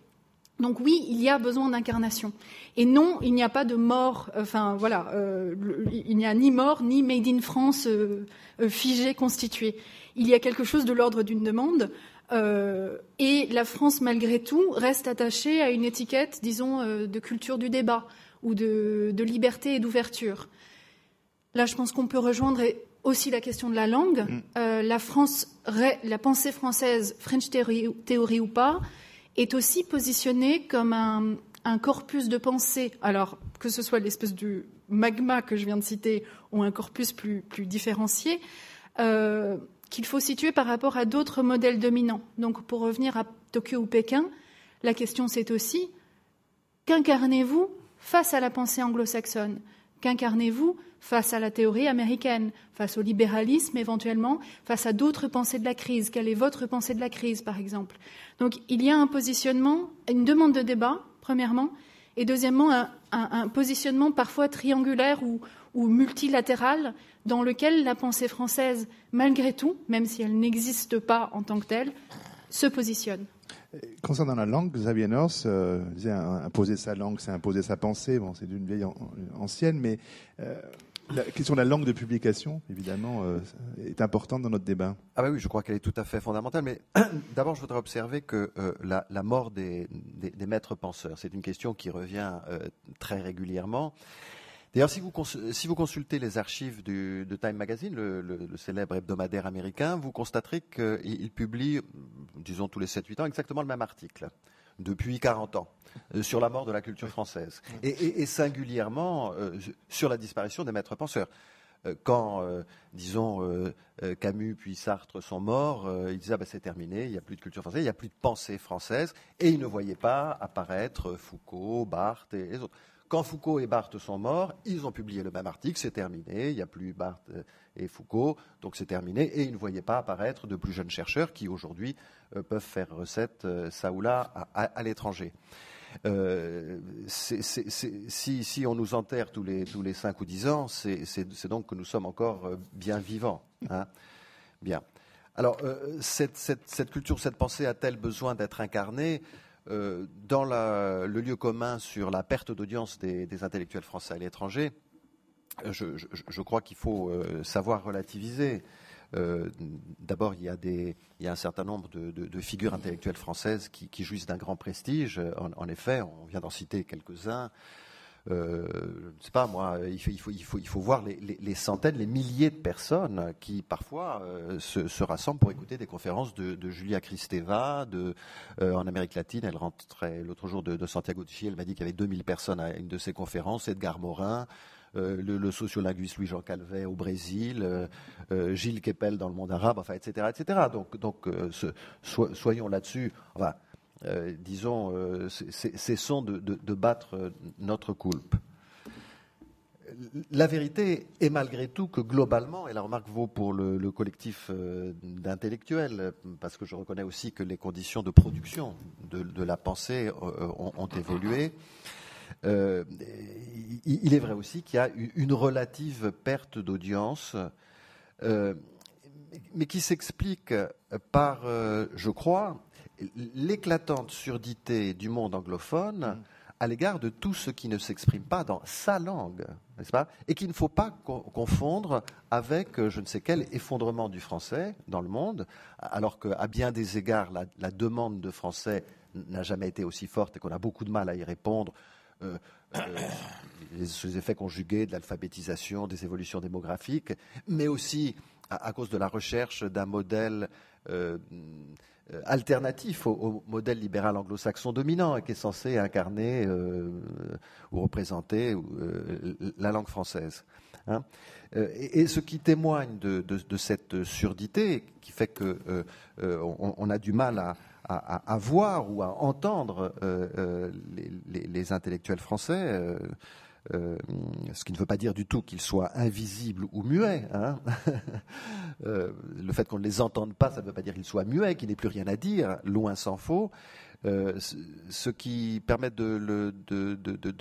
Donc oui, il y a besoin d'incarnation. Et non, il n'y a pas de mort, enfin voilà, euh, il n'y a ni mort, ni Made in France euh, euh, figé, constitué. Il y a quelque chose de l'ordre d'une demande. et la France, malgré tout, reste attachée à une étiquette, disons, de culture du débat ou de, liberté et d'ouverture. Là, je pense qu'on peut rejoindre aussi la question de la langue. Mm. la France, la pensée française, French théorie ou pas, est aussi positionné comme un, corpus de pensée, alors que ce soit l'espèce de magma que je viens de citer ou un corpus plus, plus différencié, euh, qu'il faut situer par rapport à d'autres modèles dominants. Donc pour revenir à Tokyo ou Pékin, la question c'est aussi qu'incarnez-vous face à la pensée anglo-saxonne? Qu'incarnez-vous face à la théorie américaine, face au libéralisme éventuellement, face à d'autres pensées de la crise? Quelle est votre pensée de la crise, par exemple? Donc il y a un positionnement, une demande de débat, premièrement, et deuxièmement, un, positionnement parfois triangulaire ou, ou, multilatéral dans lequel la pensée française, malgré tout, même si elle n'existe pas en tant que telle, se positionne. Concernant la langue, Xavier North euh, disait imposer sa langue, c'est imposer sa pensée. Bon, c'est d'une vieille ancienne, mais euh, la question de la langue de publication, évidemment, euh, est importante dans notre débat. Ah bah oui, je crois qu'elle est tout à fait fondamentale. Mais d'abord, je voudrais observer que la, mort des, maîtres penseurs, c'est une question qui revient très régulièrement. D'ailleurs, si vous, si vous consultez les archives du, de Time Magazine, le, célèbre hebdomadaire américain, vous constaterez qu'il publie, disons tous les 7-8 ans, exactement le même article, depuis 40 ans, euh, sur la mort de la culture française, et, singulièrement euh, sur la disparition des maîtres penseurs. Euh, quand, disons, Camus puis Sartre sont morts, ils disaient ah ben, c'est terminé, il n'y a plus de culture française, il n'y a plus de pensée française, et ils ne voyaient pas apparaître Foucault, Barthes et les autres. Quand Foucault et Barthes sont morts, ils ont publié le même article, c'est terminé, il n'y a plus Barthes et Foucault, donc c'est terminé, et ils ne voyaient pas apparaître de plus jeunes chercheurs qui aujourd'hui euh, peuvent faire recette euh, ça ou là à, l'étranger. si, on nous enterre tous les, tous les 5 ou 10 ans, c'est donc que nous sommes encore bien vivants. Hein. bien. Alors, cette, culture, cette pensée a-t-elle besoin d'être incarnée? Dans le lieu commun sur la perte d'audience des, intellectuels français à l'étranger je, crois qu'il faut savoir relativiser. Euh, d'abord, il, y a un certain nombre de, figures intellectuelles françaises qui, jouissent d'un grand prestige. En, effet, on vient d'en citer quelques-uns. Euh, je ne sais pas moi, il faut, voir les, centaines, les milliers de personnes qui parfois euh, se, rassemblent pour écouter des conférences de, Julia Kristeva en Amérique latine. Elle rentrait l'autre jour de, Santiago de Chile, elle m'a dit qu'il y avait 2000 personnes à une de ces conférences. Edgar Morin, euh, le, sociolinguiste Louis-Jean Calvet au Brésil, euh, euh, Gilles Kepel dans le monde arabe, enfin, etc., etc. Donc, donc soyons là-dessus. Disons, cessons de, battre notre coulpe. La vérité est malgré tout que globalement, et la remarque vaut pour le, collectif d'intellectuels, parce que je reconnais aussi que les conditions de production de, la pensée ont, évolué, euh, il est vrai aussi qu'il y a une relative perte d'audience, euh, mais qui s'explique par, euh, je crois, l'éclatante surdité du monde anglophone mm. à l'égard de tout ce qui ne s'exprime pas dans sa langue, n'est-ce pas? Et qu'il ne faut pas confondre avec je ne sais quel effondrement du français dans le monde, alors qu'à bien des égards, la demande de français n'a jamais été aussi forte et qu'on a beaucoup de mal à y répondre euh, euh, les, effets conjugués de l'alphabétisation, des évolutions démographiques, mais aussi à, cause de la recherche d'un modèle euh, alternatif au, modèle libéral anglo-saxon dominant et qui est censé incarner ou représenter la langue française. Hein. et, ce qui témoigne de, cette surdité, qui fait on a du mal à, voir ou à entendre euh, euh, les, intellectuels français. Euh, ce qui ne veut pas dire du tout qu'ils soient invisibles ou muets. Hein. le fait qu'on ne les entende pas, ça ne veut pas dire qu'ils soient muets, qu'ils n'aient plus rien à dire, loin s'en faut. Euh, ce qui permet de,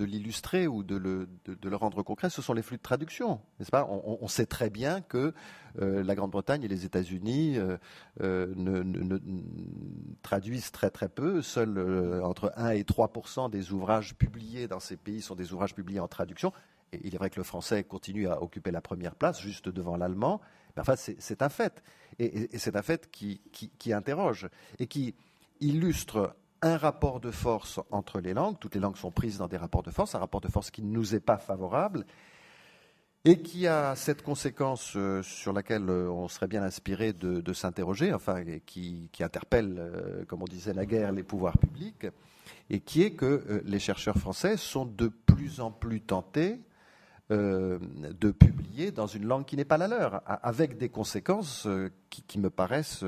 l'illustrer ou de le, rendre concret, ce sont les flux de traduction, n'est-ce pas? On, sait très bien que euh, la Grande-Bretagne et les États-Unis euh, ne, traduisent très très peu. Seuls entre 1 et 3% des ouvrages publiés dans ces pays sont des ouvrages publiés en traduction. Il est vrai que le français continue à occuper la première place, juste devant l'allemand. Mais enfin, c'est un fait. Et, c'est un fait qui interroge et qui illustre un rapport de force entre les langues. Toutes les langues sont prises dans des rapports de force, un rapport de force qui ne nous est pas favorable et qui a cette conséquence euh, sur laquelle euh, on serait bien inspiré de, s'interroger, enfin, qui, interpelle, euh, comme on disait naguère, les pouvoirs publics, et qui est que les chercheurs français sont de plus en plus tentés de publier dans une langue qui n'est pas la leur, avec des conséquences qui me paraissent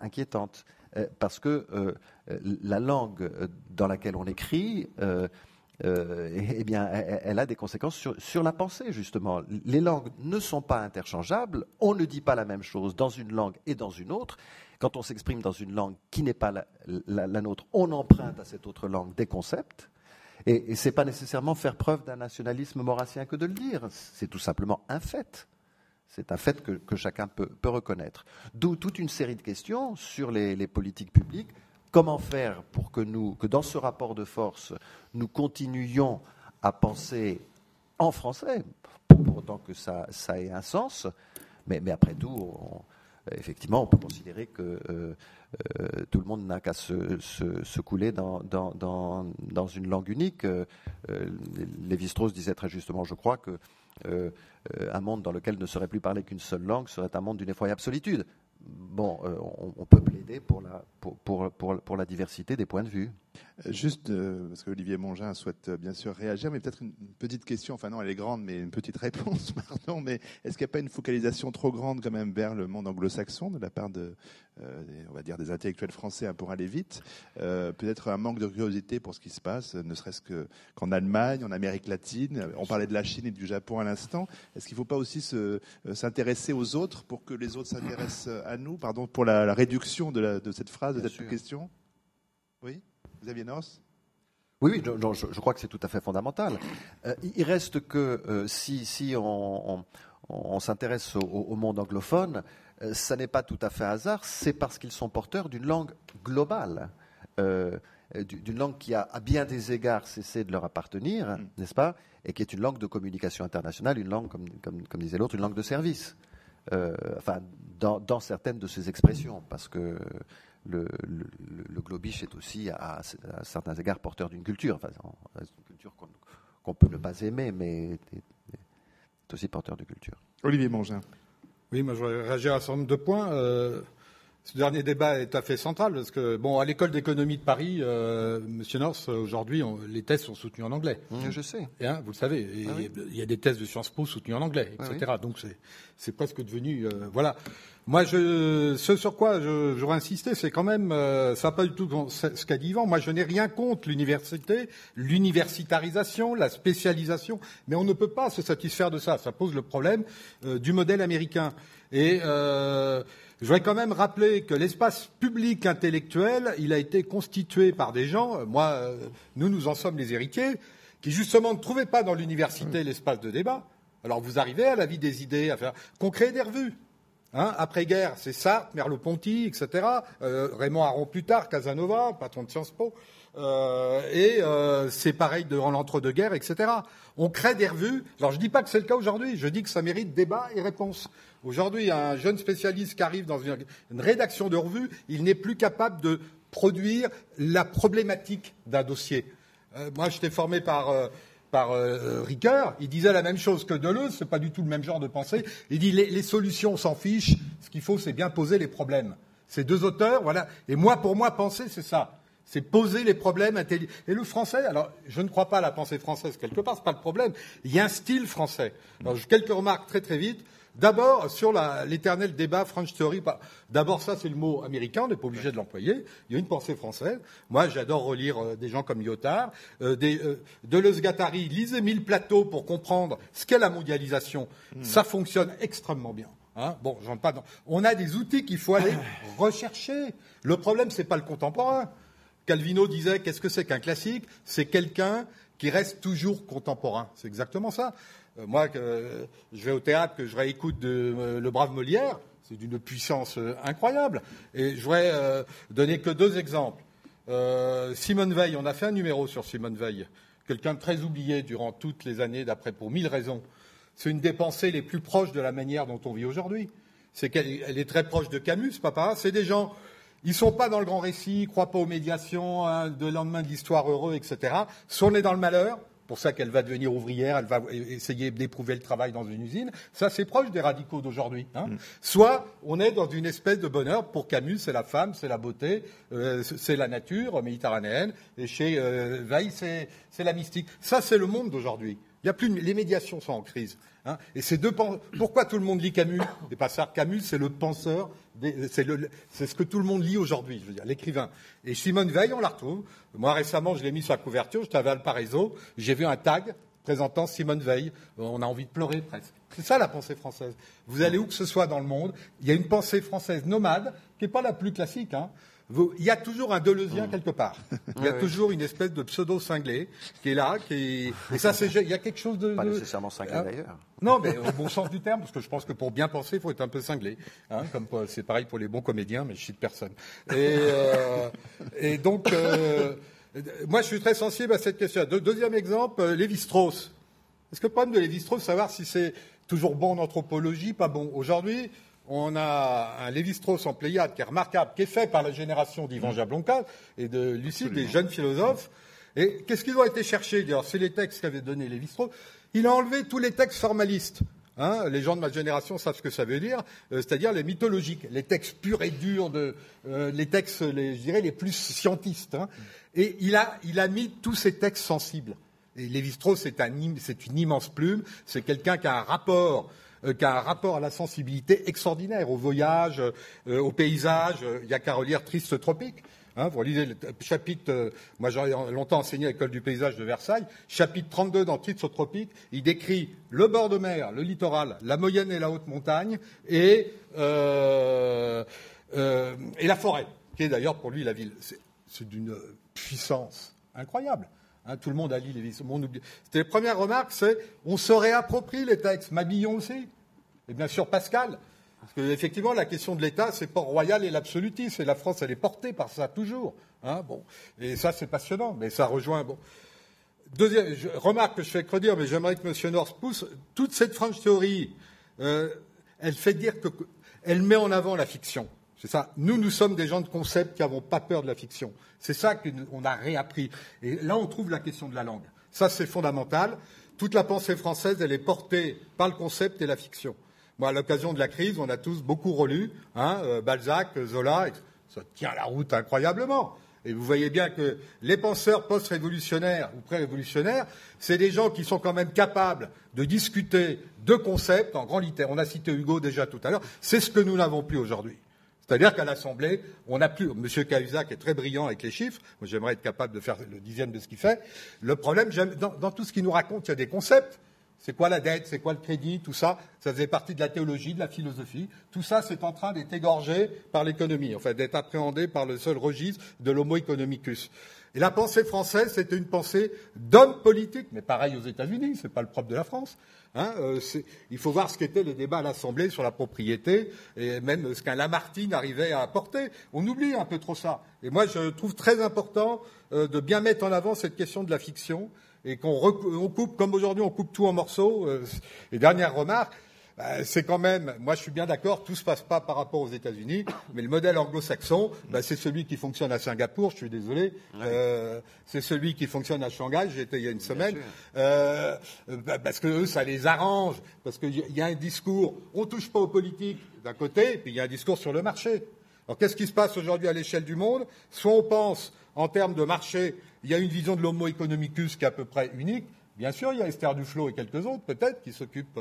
inquiétantes. Parce que euh, la langue dans laquelle on écrit, euh, eh bien, elle, a des conséquences sur, la pensée, justement. Les langues ne sont pas interchangeables, on ne dit pas la même chose dans une langue et dans une autre. Quand on s'exprime dans une langue qui n'est pas la, nôtre, on emprunte à cette autre langue des concepts. Et, et ce n'est pas nécessairement faire preuve d'un nationalisme maurassien que de le dire, c'est tout simplement un fait. C'est un fait que, chacun peut, reconnaître. D'où toute une série de questions sur les, politiques publiques. Comment faire pour que, dans ce rapport de force, nous continuions à penser en français, pour autant que ça, ait un sens, mais, après tout, effectivement, on peut considérer que euh, euh, tout le monde n'a qu'à se, couler dans, une langue unique. Euh, Lévi-Strauss disait très justement, je crois, que euh, euh, un monde dans lequel ne serait plus parlé qu'une seule langue serait un monde d'une effroyable solitude. Bon, euh, on, peut plaider pour la, diversité des points de vue. Juste, parce que Olivier Mongin souhaite bien sûr réagir, mais peut-être une, petite question, enfin non, elle est grande, mais une petite réponse, pardon, mais est-ce qu'il n'y a pas une focalisation trop grande quand même vers le monde anglo-saxon de la part de, euh, on va dire des intellectuels français hein, pour aller vite, euh, peut-être un manque de curiosité pour ce qui se passe, ne serait-ce qu'en Allemagne, en Amérique latine? On parlait de la Chine et du Japon à l'instant. Est-ce qu'il ne faut pas aussi euh, s'intéresser aux autres pour que les autres s'intéressent à nous? Pardon pour la, réduction de, cette phrase, de cette question. Oui, Xavier Oui, oui je, crois que c'est tout à fait fondamental. il reste que si, si on, s'intéresse au, monde anglophone, ça n'est pas tout à fait hasard, c'est parce qu'ils sont porteurs d'une langue globale. Euh, d'une langue qui a à bien des égards cessé de leur appartenir, mm. n'est-ce pas Et qui est une langue de communication internationale, une langue, comme, comme, disait l'autre, une langue de service. Euh, enfin, dans, certaines de ses expressions, parce que le, le, globish est aussi, à, certains égards, porteur d'une culture. Enfin, une culture qu'on peut ne pas aimer, mais est, aussi porteur de culture. Olivier Mangin. Oui, moi je voudrais réagir à un certain nombre de points. Euh, ce dernier débat est tout à fait central parce que, bon, à l'école d'économie de Paris, euh, Monsieur North, aujourd'hui, les thèses sont soutenues en anglais. Mmh. Je sais. Hein, vous le savez. Ah il y a des thèses de Sciences Po soutenues en anglais, etc. Ah Donc c'est presque devenu, euh, voilà. Moi, je, ce sur quoi j'aurais insisté, c'est quand même, euh, ça n'a pas du tout ce qu'a dit Yvan. Moi, je n'ai rien contre l'université, l'universitarisation, la spécialisation, mais on ne peut pas se satisfaire de ça. Ça pose le problème euh, du modèle américain. Et euh, je voudrais quand même rappeler que l'espace public intellectuel, il a été constitué par des gens, euh, moi, euh, nous, nous en sommes les héritiers, qui justement ne trouvaient pas dans l'université l'espace de débat. Alors vous arrivez à la vie des idées, à faire, qu'on crée des revues. Hein, Après-guerre, c'est ça, Merleau-Ponty, etc. Euh, Raymond Aron plus tard, Casanova, patron de Sciences Po. Euh, et euh, c'est pareil dans l'entre-deux-guerres, etc. On crée des revues. Alors je ne dis pas que c'est le cas aujourd'hui, je dis que ça mérite débat et réponse. Aujourd'hui, un jeune spécialiste qui arrive dans une, rédaction de revue, il n'est plus capable de produire la problématique d'un dossier. Euh, moi, j'étais formé par, euh, par euh, Ricoeur, il disait la même chose que Deleuze, c'est pas du tout le même genre de pensée. Il dit les, les solutions, on s'en fiche, ce qu'il faut, c'est bien poser les problèmes. Ces deux auteurs, voilà. Et moi, pour moi, penser, c'est ça. C'est poser les problèmes intelligents. Et le français, alors je ne crois pas à la pensée française quelque part, c'est pas le problème. Il y a un style français. Alors, quelques remarques très très vite. D'abord, sur l'éternel débat French Theory, d'abord ça c'est le mot américain, on n'est pas obligé de l'employer, il y a une pensée française. Moi j'adore relire euh, des gens comme Lyotard, euh, des, euh, Deleuze-Guattari, lisez Mille Plateaux pour comprendre ce qu'est la mondialisation. Hmm. Ça fonctionne extrêmement bien. Hein. bon, pas dans... On a des outils qu'il faut aller rechercher. Le problème, c'est pas le contemporain. Calvino disait qu'est-ce que c'est qu'un classique? C'est quelqu'un qui reste toujours contemporain. C'est exactement ça. Euh, moi, que je vais au théâtre, que je réécoute euh, Le Brave Molière, c'est d'une puissance euh, incroyable. Et je voudrais donner que deux exemples. Simone Veil, on a fait un numéro sur Simone Veil, quelqu'un de très oublié durant toutes les années, d'après pour mille raisons. C'est une des pensées les plus proches de la manière dont on vit aujourd'hui. C'est qu'elle est très proche de Camus, papa. C'est des gens ils sont pas dans le grand récit, ils croient pas aux médiations, hein, de lendemain de l'histoire heureux, etc. Si on est dans le malheur, pour ça qu'elle va devenir ouvrière, elle va essayer d'éprouver le travail dans une usine. Ça, c'est proche des radicaux d'aujourd'hui. Hein. Mm. Soit on est dans une espèce de bonheur. Pour Camus, c'est la femme, c'est la beauté, euh, c'est la nature méditerranéenne. Et chez euh, Veil, c'est la mystique. Ça, c'est le monde d'aujourd'hui. Il y a plus les médiations sont en crise. Hein. et ces deux pourquoi tout le monde lit Camus Et pas ça, Camus, c'est le penseur, c'est ce que tout le monde lit aujourd'hui, je veux dire, l'écrivain. Et Simone Veil, on la retrouve. Moi, récemment, je l'ai mis sur la couverture, j'étais à Valparaiso, j'ai vu un tag présentant Simone Veil. On a envie de pleurer presque. C'est ça la pensée française. Vous allez où que ce soit dans le monde, il y a une pensée française nomade qui n'est pas la plus classique. Hein il y a toujours un Deleuzien mmh. quelque part. Il y a toujours une espèce de pseudo-cinglé qui est là, qui et ça c'est, il y a quelque chose de... Pas nécessairement cinglé hein d'ailleurs. Non, mais au bon sens du terme, parce que je pense que pour bien penser, il faut être un peu cinglé. Hein, comme c'est pareil pour les bons comédiens, mais je cite personne. Et, euh, et donc, euh, moi je suis très sensible à cette question. deuxième exemple, euh, Lévi-Strauss. Est-ce que le problème de Lévi-Strauss, savoir si c'est toujours bon en anthropologie, pas bon Aujourd'hui, on a un Lévi-Strauss en Pléiade qui est remarquable, qui est fait par la génération d'Ivan Jablonka et de Lucide, des jeunes philosophes. Et qu'est-ce qu'ils ont été chercher C'est les textes qu'avait donné Lévi-Strauss. Il a enlevé tous les textes formalistes. Hein, les gens de ma génération savent ce que ça veut dire, euh, c'est-à-dire les mythologiques, les textes purs et durs, de, euh, les textes, les, je dirais, les plus scientistes. Hein. Et il a, il a mis tous ces textes sensibles. Et Lévi-Strauss, c'est un, une immense plume, c'est quelqu'un qui a un rapport qui a un rapport à la sensibilité extraordinaire, au voyage, euh, au paysage. Il n'y a relire Triste Tropique. Hein, vous lisez le chapitre, euh, moi j'ai longtemps enseigné à l'école du paysage de Versailles, chapitre 32 dans Triste Tropique, il décrit le bord de mer, le littoral, la moyenne et la haute montagne, euh, euh, et la forêt, qui est d'ailleurs pour lui la ville. C'est d'une puissance incroyable. Hein, tout le monde a lu les C'était la première remarque, c'est on se réapproprie les textes. Mabillon aussi. Et bien sûr Pascal. Parce qu'effectivement, la question de l'État, c'est pas royal et l'absolutisme. Et la France, elle est portée par ça toujours. Hein, bon. Et ça, c'est passionnant. Mais ça rejoint. Bon. Deuxième remarque que je fais redire, mais j'aimerais que M. North pousse. Toute cette franche théorie, euh, elle fait dire que. Elle met en avant la fiction. C'est ça. Nous, nous sommes des gens de concept qui n'avons pas peur de la fiction. C'est ça qu'on a réappris. Et là, on trouve la question de la langue. Ça, c'est fondamental. Toute la pensée française, elle est portée par le concept et la fiction. Moi, à l'occasion de la crise, on a tous beaucoup relu hein, euh, Balzac, Zola. Ça tient la route incroyablement. Et vous voyez bien que les penseurs post-révolutionnaires ou pré-révolutionnaires, c'est des gens qui sont quand même capables de discuter de concepts en grand littéraire. On a cité Hugo déjà tout à l'heure. C'est ce que nous n'avons plus aujourd'hui. C'est-à-dire qu'à l'Assemblée, on n'a plus. M. Cahuzac est très brillant avec les chiffres. Moi, j'aimerais être capable de faire le dixième de ce qu'il fait. Le problème, dans, tout ce qu'il nous raconte, il y a des concepts. C'est quoi la dette C'est quoi le crédit Tout ça, ça faisait partie de la théologie, de la philosophie. Tout ça, c'est en train d'être égorgé par l'économie, enfin d'être appréhendé par le seul registre de l'homo economicus. Et la pensée française, c'était une pensée d'homme politique, mais pareil aux États-Unis, c'est pas le propre de la France. Hein, euh, il faut voir ce qu'étaient les débats à l'Assemblée sur la propriété et même ce qu'un Lamartine arrivait à apporter. On oublie un peu trop ça. Et moi, je trouve très important euh, de bien mettre en avant cette question de la fiction et qu'on coupe, comme aujourd'hui, on coupe tout en morceaux. Euh, et dernière remarque, bah, c'est quand même, moi je suis bien d'accord, tout se passe pas par rapport aux États-Unis, mais le modèle anglo-saxon, bah, c'est celui qui fonctionne à Singapour, je suis désolé, euh, c'est celui qui fonctionne à Shanghai, j'y étais il y a une semaine, euh, bah, parce que eux, ça les arrange, parce qu'il y a un discours, on ne touche pas aux politiques d'un côté, et puis il y a un discours sur le marché. Alors qu'est-ce qui se passe aujourd'hui à l'échelle du monde? Soit on pense en termes de marché, il y a une vision de l'homo economicus qui est à peu près unique, Bien sûr, il y a Esther Duflo et quelques autres, peut-être, qui s'occupent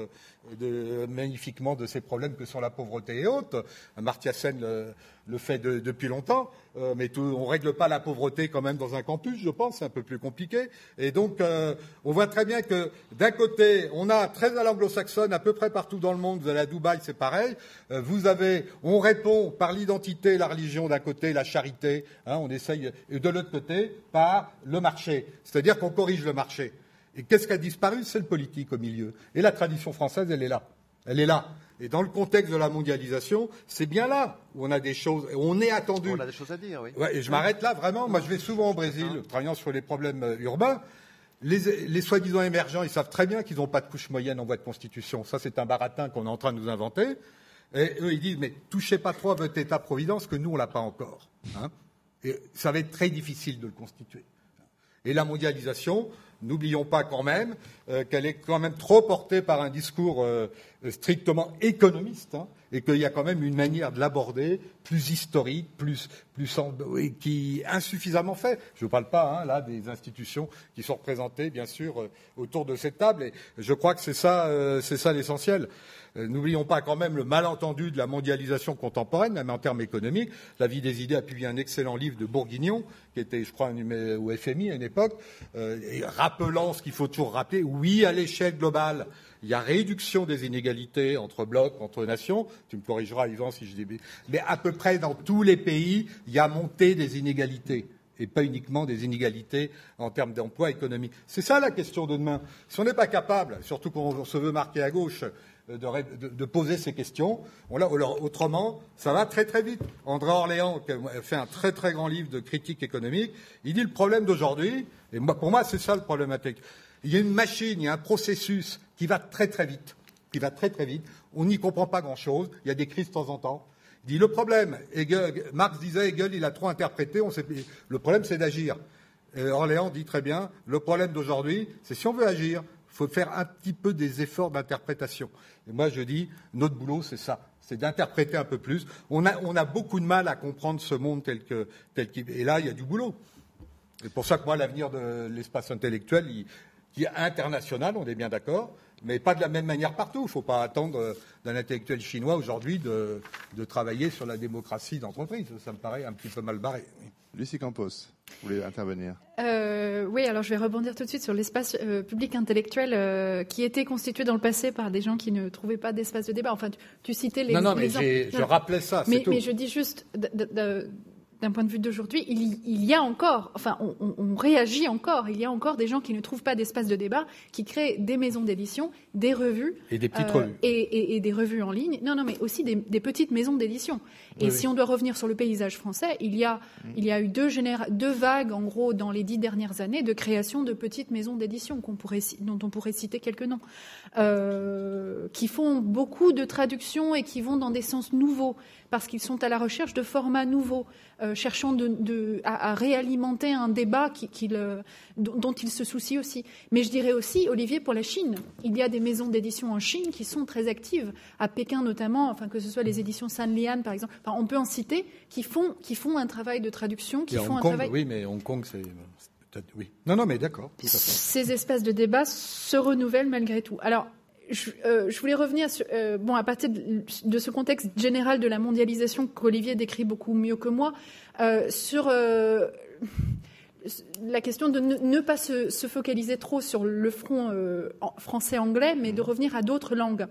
euh, magnifiquement de ces problèmes que sont la pauvreté et autres. Martia Sen le, fait depuis longtemps, euh, mais on ne règle pas la pauvreté quand même dans un campus, je pense, c'est un peu plus compliqué. Et donc, euh, on voit très bien que d'un côté, on a très à l'anglo-saxonne, à peu près partout dans le monde, vous allez à Dubaï, c'est pareil. vous avez, on répond par l'identité, la religion d'un côté, la charité, hein, on essaye, et de l'autre côté, par le marché. C'est-à-dire qu'on corrige le marché. Et qu'est-ce qui a disparu? C'est le politique au milieu. Et la tradition française, elle est là. Elle est là. Et dans le contexte de la mondialisation, c'est bien là où on a des choses, où on est attendu. On a des choses à dire, oui. et je m'arrête là, vraiment. Moi, je vais souvent au Brésil, travaillant sur les problèmes euh, urbains. Les, soi-disant émergents, ils savent très bien qu'ils n'ont pas de couche moyenne en voie de constitution. Ça, c'est un baratin qu'on est en train de nous inventer. Et eux, ils disent, mais touchez pas trop à votre État-providence, que nous, on l'a pas encore. Hein. et ça va être très difficile de le constituer. Et la mondialisation, N'oublions pas quand même euh, qu'elle est quand même trop portée par un discours euh, strictement économiste hein, et qu'il y a quand même une manière de l'aborder plus historique, plus, plus qui est insuffisamment fait. Je ne parle pas hein, là des institutions qui sont représentées bien sûr euh, autour de cette table et je crois que c'est ça, c'est ça l'essentiel. Euh, n'oublions pas quand même le malentendu de la mondialisation contemporaine, même en termes économiques. La vie des idées a publié un excellent livre de Bourguignon, qui était, je crois, au FMI à une époque, euh, et rappelant ce qu'il faut toujours rappeler. Oui, à l'échelle globale, il y a réduction des inégalités entre blocs, entre nations. Tu me corrigeras, Yvan, si je dis. Mais à peu près dans tous les pays, il y a montée des inégalités et pas uniquement des inégalités en termes d'emploi économique. C'est ça la question de demain. Si on n'est pas capable, surtout qu'on se veut marquer à gauche, de, poser ces questions. autrement, ça va très très vite. André Orléans, qui a fait un très très grand livre de critique économique, il dit le problème d'aujourd'hui, et pour moi c'est ça le problématique. Il y a une machine, il y a un processus qui va très très vite, qui va très très vite. On n'y comprend pas grand-chose. Il y a des crises de temps en temps. Dit le problème, Marx disait Hegel, il a trop interprété. On le problème c'est d'agir. Orléans dit très bien, le problème d'aujourd'hui, c'est si on veut agir, il faut faire un petit peu des efforts d'interprétation. Et moi, je dis, notre boulot, c'est ça. C'est d'interpréter un peu plus. On a, beaucoup de mal à comprendre ce monde tel que, tel qu'il Et là, il y a du boulot. C'est pour ça que moi, l'avenir de l'espace intellectuel, qui est international, on est bien d'accord, mais pas de la même manière partout. Il ne faut pas attendre d'un intellectuel chinois aujourd'hui de, travailler sur la démocratie d'entreprise. Ça me paraît un petit peu mal barré. Lucie Campos, vous voulez intervenir euh, Oui, alors je vais rebondir tout de suite sur l'espace euh, public intellectuel euh, qui était constitué dans le passé par des gens qui ne trouvaient pas d'espace de débat. Enfin, tu, citais les. Non, non, mais je rappelais ça. Mais, mais, je dis juste d'un point de vue d'aujourd'hui, il, y a encore, enfin, on, réagit encore. Il y a encore des gens qui ne trouvent pas d'espace de débat, qui créent des maisons d'édition, des revues. Et des petites revues. Et, des revues en ligne. Non, non, mais aussi des, petites maisons d'édition. Et si on doit revenir sur le paysage français, il y a, mm. il y a eu deux, deux vagues, en gros, dans les dix dernières années, de création de petites maisons d'édition dont on pourrait citer quelques noms, euh, qui font beaucoup de traductions et qui vont dans des sens nouveaux parce qu'ils sont à la recherche de formats nouveaux, euh, cherchant à, réalimenter un débat dont, ils se soucient aussi. Mais je dirais aussi, Olivier, pour la Chine, il y a des maisons d'édition en Chine qui sont très actives, à Pékin notamment, enfin, que ce soit les éditions Sanlian par exemple, on peut en citer, qui font, qui font un travail de traduction, qui font un travail... Oui, mais Hong Kong, c'est... Oui. Non, non, mais d'accord. Ces espaces de débat se renouvellent malgré tout. Alors, euh, je, voulais revenir sur, euh, bon, à partir de, ce contexte général de la mondialisation qu'Olivier décrit beaucoup mieux que moi, euh, sur la question de ne, pas se, focaliser trop sur le front français-anglais, mais de revenir à d'autres langues.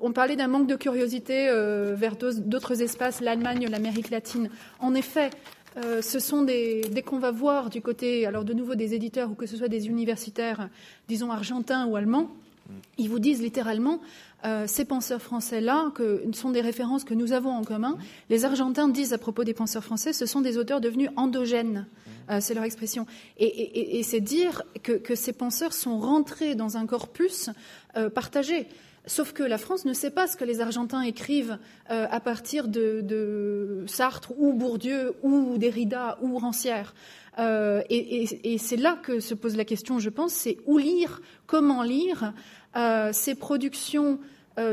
On parlait d'un manque de curiosité vers d'autres espaces, l'Allemagne, l'Amérique latine. En effet, euh, ce sont des, dès qu'on va voir du côté, alors de nouveau des éditeurs ou que ce soit des universitaires, disons argentins ou allemands, ils vous disent littéralement, euh, ces penseurs français-là, que sont des références que nous avons en commun. Les Argentins disent à propos des penseurs français, ce sont des auteurs devenus endogènes. Euh, c'est leur expression. Et, c'est dire que, ces penseurs sont rentrés dans un corpus partagé. Sauf que la France ne sait pas ce que les Argentins écrivent euh, à partir de, Sartre ou Bourdieu ou Derrida ou Rancière. Euh, et, c'est là que se pose la question, je pense, c'est où lire, comment lire euh, ces productions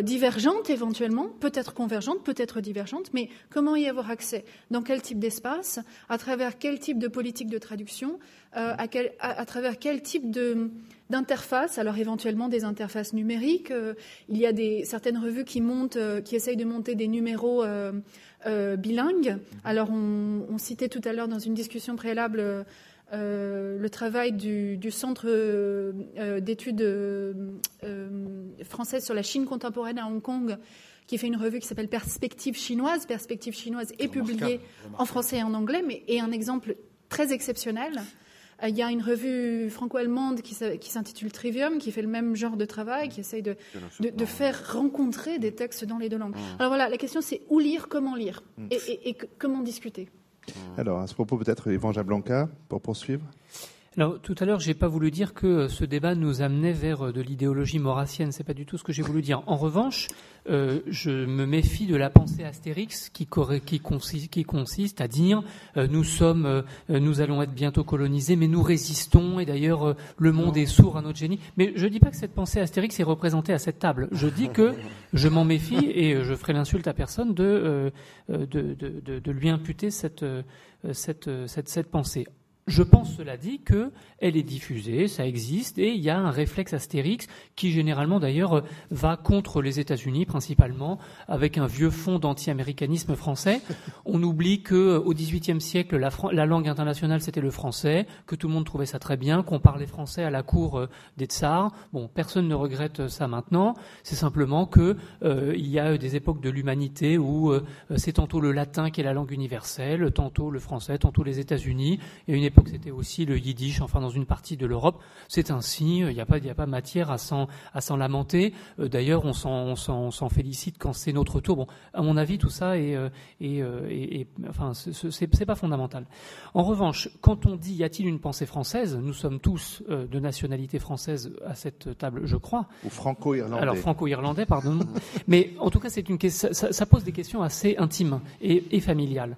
divergentes éventuellement, peut-être convergentes, peut-être divergentes, mais comment y avoir accès? Dans quel type d'espace? À travers quel type de politique de traduction? À, travers quel type de, d'interfaces, alors éventuellement des interfaces numériques. Euh, il y a des, certaines revues qui, montent, euh, qui essayent de monter des numéros euh, bilingues. Alors on, citait tout à l'heure dans une discussion préalable le travail du, Centre d'études françaises sur la Chine contemporaine à Hong Kong qui fait une revue qui s'appelle Perspective chinoise. Perspective chinoise est publiée en français et en anglais, mais est un exemple très exceptionnel. Euh, il y a une revue franco-allemande qui, s'intitule Trivium, qui fait le même genre de travail, qui essaye de, faire rencontrer des textes dans les deux langues. Mmh. Alors voilà, la question c'est où lire, comment lire, mmh. et, comment discuter? Alors, à ce propos, peut-être Evangel Blanca, pour poursuivre alors, tout à l'heure, j'ai pas voulu dire que euh, ce débat nous amenait vers euh, de l'idéologie maurassienne. C'est pas du tout ce que j'ai voulu dire. En revanche, euh, je me méfie de la pensée astérix qui, qui, consiste, qui consiste, à dire nous sommes, nous allons être bientôt colonisés, mais nous résistons. Et d'ailleurs, le monde est sourd à notre génie. Mais je dis pas que cette pensée astérix est représentée à cette table. Je dis que je m'en méfie et je ferai l'insulte à personne de, de, de, de, lui imputer cette, cette, cette, cette pensée. Je pense, cela dit, qu'elle est diffusée, ça existe, et il y a un réflexe astérix qui, généralement d'ailleurs, va contre les États-Unis principalement, avec un vieux fond d'anti-américanisme français. On oublie qu'au XVIIIe siècle, la, langue internationale, c'était le français, que tout le monde trouvait ça très bien, qu'on parlait français à la cour euh, des tsars. Bon, personne ne regrette ça maintenant. C'est simplement qu'il euh, y a des époques de l'humanité où euh, c'est tantôt le latin qui est la langue universelle, tantôt le français, tantôt les États-Unis. Et une que c'était aussi le yiddish, enfin dans une partie de l'Europe. C'est ainsi, il n'y a, pas, a pas matière à s'en, lamenter. Euh, d'ailleurs, on s'en, félicite quand c'est notre tour. Bon, à mon avis, tout ça est, euh, euh, enfin, c'est, pas fondamental. En revanche, quand on dit y a-t-il une pensée française, nous sommes tous de nationalité française à cette table, je crois. Ou franco-irlandais. Alors franco-irlandais, pardon. Mais en tout cas, c'est une ça, ça, pose des questions assez intimes et, et familiales.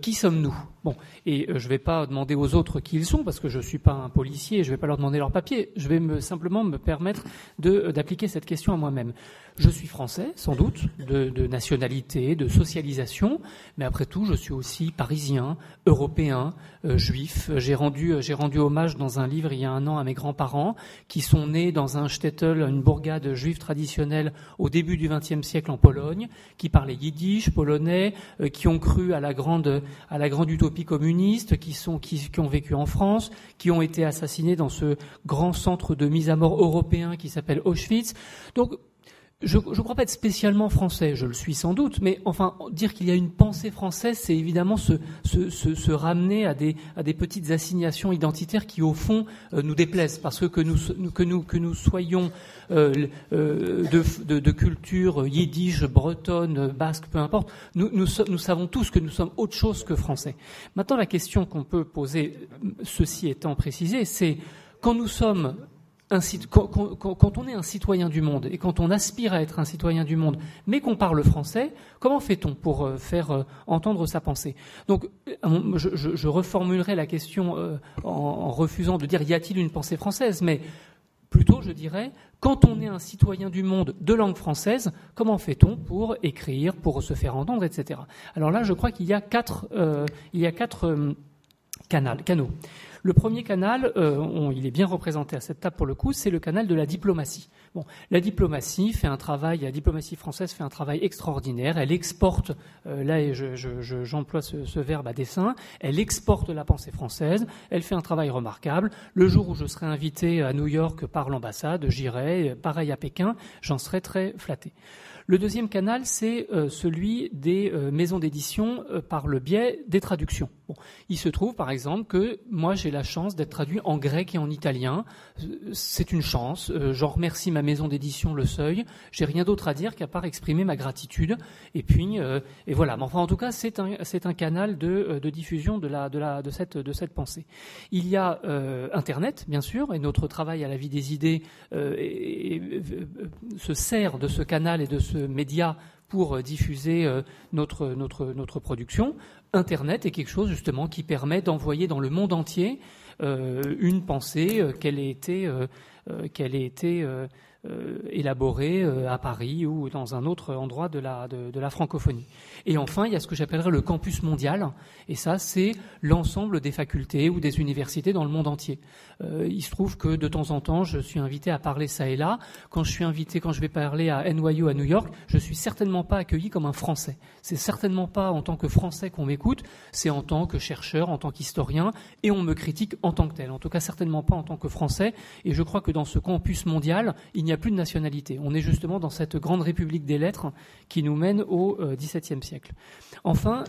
qui sommes-nous? Bon, et je ne vais pas demander aux autres qui sont, parce que je ne suis pas un policier, je ne vais pas leur demander leur papier. Je vais me, simplement me permettre d'appliquer cette question à moi-même. Je suis français, sans doute, de, nationalité, de socialisation, mais après tout, je suis aussi parisien, européen, euh, juif. J'ai rendu, j'ai rendu hommage dans un livre il y a un an à mes grands-parents, qui sont nés dans un shtetl, une bourgade juive traditionnelle au début du XXe siècle en Pologne, qui parlaient yiddish, polonais, euh, qui ont cru à la grande, à la grande utopie communiste, qui sont, qui, qui ont vécu en France, qui ont été assassinés dans ce grand centre de mise à mort européen qui s'appelle Auschwitz. Donc, je ne crois pas être spécialement français, je le suis sans doute, mais enfin, dire qu'il y a une pensée française, c'est évidemment se, ramener à des, petites assignations identitaires qui, au fond, euh, nous déplaisent, parce que que nous, que nous, que nous soyons euh, euh, de, de, culture yiddish, bretonne, basque, peu importe, nous, nous savons tous que nous sommes autre chose que français. Maintenant, la question qu'on peut poser, ceci étant précisé, c'est quand nous sommes quand, on est un citoyen du monde et quand on aspire à être un citoyen du monde, mais qu'on parle français, comment fait-on pour euh, faire euh, entendre sa pensée? Donc, euh, je, reformulerai la question en, refusant de dire y a-t-il une pensée française, mais plutôt, je dirais, quand on est un citoyen du monde de langue française, comment fait-on pour écrire, pour se faire entendre, etc. Alors là, je crois qu'il y a quatre Le premier canal, euh, il est bien représenté à cette table pour le coup, c'est le canal de la diplomatie. La diplomatie fait un travail, la diplomatie française fait un travail extraordinaire. Elle exporte, euh, là j'emploie ce, ce, verbe à dessein, elle exporte la pensée française. Elle fait un travail remarquable. Le jour où je serai invité à New York par l'ambassade, j'irai. Pareil à Pékin, j'en serai très flatté. Le deuxième canal, c'est euh, celui des euh, maisons d'édition euh, par le biais des traductions. il se trouve, par exemple, que moi, j'ai la chance d'être traduit en grec et en italien. C'est une chance. J'en remercie ma maison d'édition Le Seuil. J'ai rien d'autre à dire qu'à part exprimer ma gratitude. Et puis, et voilà. Mais enfin, en tout cas, c'est un, un canal de, de diffusion de, la, de, la, de, cette, de cette pensée. Il y a Internet, bien sûr, et notre travail à la vie des idées se sert de ce canal et de ce média pour euh, diffuser euh, notre, production. Internet est quelque chose justement qui permet d'envoyer dans le monde entier euh, une pensée qu'elle ait qu'elle ait été élaborée à Paris ou dans un autre endroit de la, de la francophonie. Et enfin, il y a ce que j'appellerais le campus mondial, et ça, c'est l'ensemble des facultés ou des universités dans le monde entier. Euh, il se trouve que de temps en temps, je suis invité à parler ça et là. Quand je suis invité, quand je vais parler à NYU à New York, je suis certainement pas accueilli comme un Français. C'est certainement pas en tant que Français qu'on m'écoute, c'est en tant que chercheur, en tant qu'historien, et on me critique en tant que tel. En tout cas, certainement pas en tant que Français. Et je crois que dans ce campus mondial, il n'y a plus de nationalité. On est justement dans cette grande république des lettres qui nous mène au XVIIe euh, siècle. Enfin,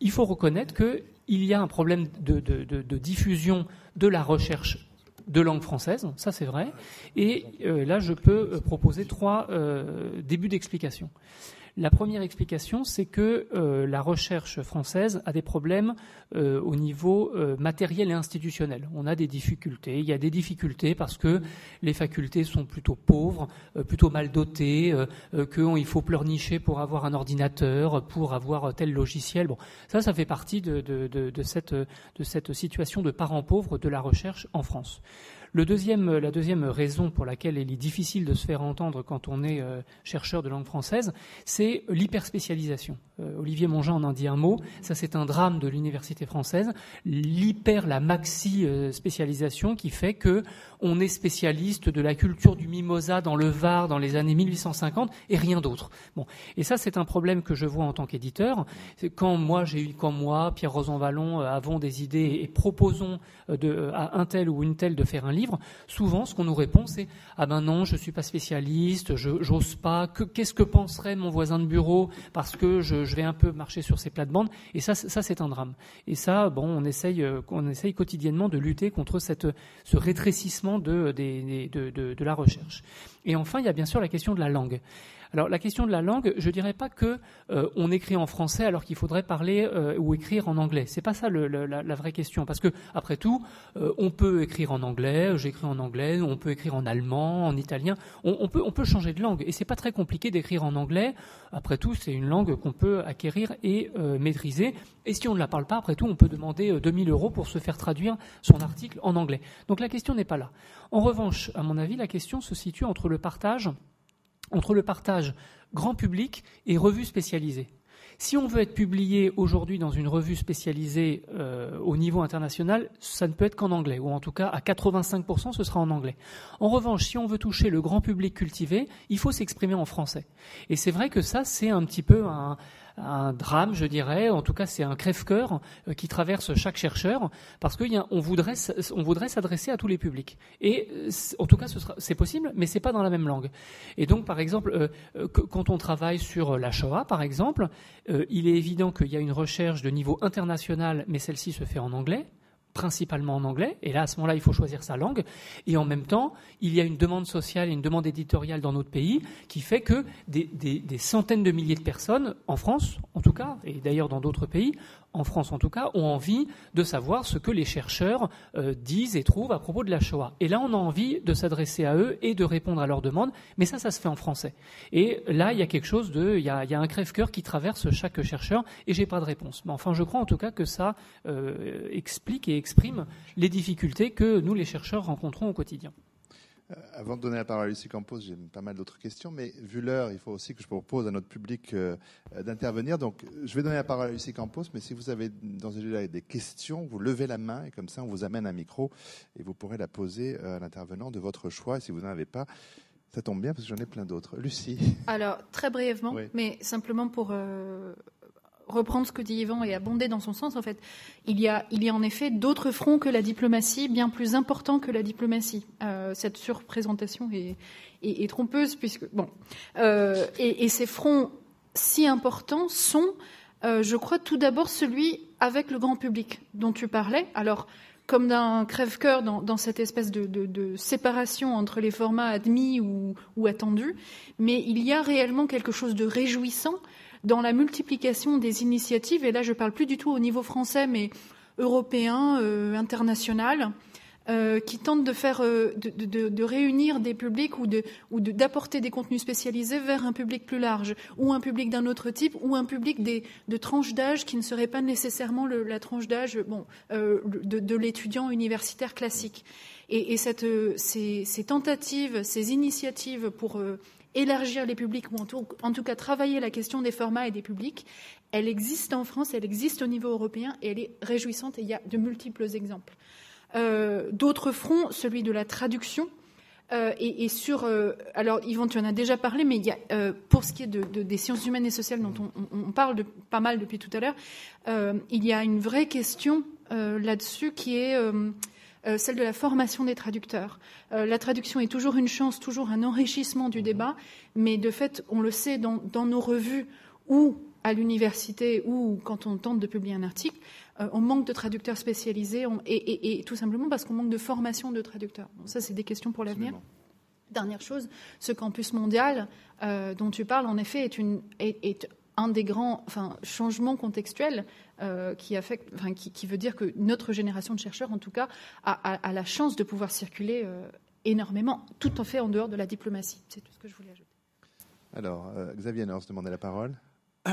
il faut reconnaître qu'il y a un problème de, diffusion de la recherche de langue française, ça c'est vrai, et euh, là je peux euh, proposer trois débuts d'explication. La première explication, c'est que euh, la recherche française a des problèmes euh, au niveau euh, matériel et institutionnel. On a des difficultés. Il y a des difficultés parce que les facultés sont plutôt pauvres, plutôt mal dotées, qu'il faut pleurnicher pour avoir un ordinateur, pour avoir tel logiciel. Bon, ça, ça fait partie de, cette situation de parents pauvres de la recherche en France. Le deuxième, la deuxième raison pour laquelle il est difficile de se faire entendre quand on est euh, chercheur de langue française, c'est l'hyperspécialisation. Euh, Olivier Mongeant en a dit un mot. Ça, c'est un drame de l'université française. L'hyper, la maxi euh, spécialisation qui fait que on est spécialiste de la culture du mimosa dans le Var dans les années 1850 et rien d'autre. Bon, et ça, c'est un problème que je vois en tant qu'éditeur. Quand moi, j'ai eu, quand moi, Pierre Rosanvallon, avons des idées et proposons à un tel ou une telle de faire un livre, souvent, ce qu'on nous répond, c'est ah ben non, je suis pas spécialiste, je j'ose pas. Qu'est-ce que penserait mon voisin de bureau parce que je vais un peu marcher sur ces plates-bandes? Et ça, c'est un drame. Et ça, bon, on essaye, euh, on essaye quotidiennement de lutter contre cette, ce rétrécissement de, de la recherche. Et enfin, il y a bien sûr la question de la langue. Alors la question de la langue, je dirais pas que euh, on écrit en français alors qu'il faudrait parler euh, ou écrire en anglais. C'est pas ça la, vraie question, parce que après tout, euh, on peut écrire en anglais, j'écris en anglais, on peut écrire en allemand, en italien, on, peut on peut changer de langue et c'est pas très compliqué d'écrire en anglais. Après tout, c'est une langue qu'on peut acquérir et maîtriser. Et si on ne la parle pas, après tout, on peut demander 2000 euros pour se faire traduire son article en anglais. Donc la question n'est pas là. En revanche, à mon avis, la question se situe entre le partage entre le partage grand public et revue spécialisée. Si on veut être publié aujourd'hui dans une revue spécialisée euh, au niveau international, ça ne peut être qu'en anglais, ou en tout cas à 85% ce sera en anglais. En revanche, si on veut toucher le grand public cultivé, il faut s'exprimer en français. Et c'est vrai que ça, c'est un petit peu un, un drame, je dirais. En tout cas, c'est un crève-cœur euh, qui traverse chaque chercheur parce qu'on voudrait, voudrait s'adresser à tous les publics. Et euh, en tout cas, c'est possible, mais c'est pas dans la même langue. Et donc, par exemple, quand on travaille sur la Shoah, par exemple, il est évident qu'il y a une recherche de niveau international, mais celle-ci se fait en anglais principalement en anglais, et là à ce moment-là il faut choisir sa langue, et en même temps il y a une demande sociale et une demande éditoriale dans notre pays qui fait que des, des centaines de milliers de personnes, en France en tout cas, et d'ailleurs dans d'autres pays, en France en tout cas, ont envie de savoir ce que les chercheurs euh, disent et trouvent à propos de la Shoah. Et là, on a envie de s'adresser à eux et de répondre à leurs demandes, mais ça, ça se fait en français. Et là, il y a quelque chose de, il y a, un crève-cœur qui traverse chaque chercheur, et j'ai pas de réponse. Mais enfin, je crois en tout cas que ça euh, explique et exprime les difficultés que nous, les chercheurs, rencontrons au quotidien. Euh, avant de donner la parole à Lucie Campos, j'ai pas mal d'autres questions, mais vu l'heure, il faut aussi que je propose à notre public euh, d'intervenir. Donc, je vais donner la parole à Lucie Campos, mais si vous avez dans ce lieu des questions, vous levez la main et comme ça, on vous amène un micro et vous pourrez la poser euh, à l'intervenant de votre choix. Et si vous n'en avez pas, ça tombe bien parce que j'en ai plein d'autres. Lucie. Alors, très brièvement, mais simplement pour reprendre ce que dit Yvan et abonder dans son sens, en fait, il y a, il y a en effet d'autres fronts que la diplomatie, bien plus importants que la diplomatie. Euh, cette surprésentation est, est, trompeuse, puisque bon, euh, et, ces fronts si importants sont, euh, je crois, tout d'abord celui avec le grand public dont tu parlais. Alors, comme d'un crève-cœur dans, cette espèce de, séparation entre les formats admis ou attendus, mais il y a réellement quelque chose de réjouissant dans la multiplication des initiatives, et là je ne parle plus du tout au niveau français, mais européen, euh, international, euh, qui tentent de faire, euh, de, réunir des publics ou de, ou d'apporter des contenus spécialisés vers un public plus large, ou un public d'un autre type, ou un public des, de tranches d'âge qui ne serait pas nécessairement la tranche d'âge bon, de, l'étudiant universitaire classique. Et, cette, ces, ces, tentatives, ces initiatives pour élargir les publics, ou en tout, cas travailler la question des formats et des publics, elle existe en France, elle existe au niveau européen et elle est réjouissante et il y a de multiples exemples. Euh, d'autres fronts, celui de la traduction. Euh, et, sur, euh, alors Yvan, tu en as déjà parlé, mais il y a, pour ce qui est de, des sciences humaines et sociales dont on, parle pas mal depuis tout à l'heure, il y a une vraie question là-dessus qui est euh, celle de la formation des traducteurs. Euh, la traduction est toujours une chance, toujours un enrichissement du débat, mais de fait, on le sait dans, nos revues ou à l'université ou quand on tente de publier un article, euh, on manque de traducteurs spécialisés et, tout simplement parce qu'on manque de formation de traducteurs. ça, c'est des questions pour l'avenir. Dernière chose, ce campus mondial dont tu parles, en effet, est, une, est un des grands enfin, changements contextuels euh, qui, affecte, enfin, qui, veut dire que notre génération de chercheurs, en tout cas, a, la chance de pouvoir circuler euh, énormément, tout en fait en dehors de la diplomatie. C'est tout ce que je voulais ajouter. Alors, euh, Xavier Norse demandait la parole.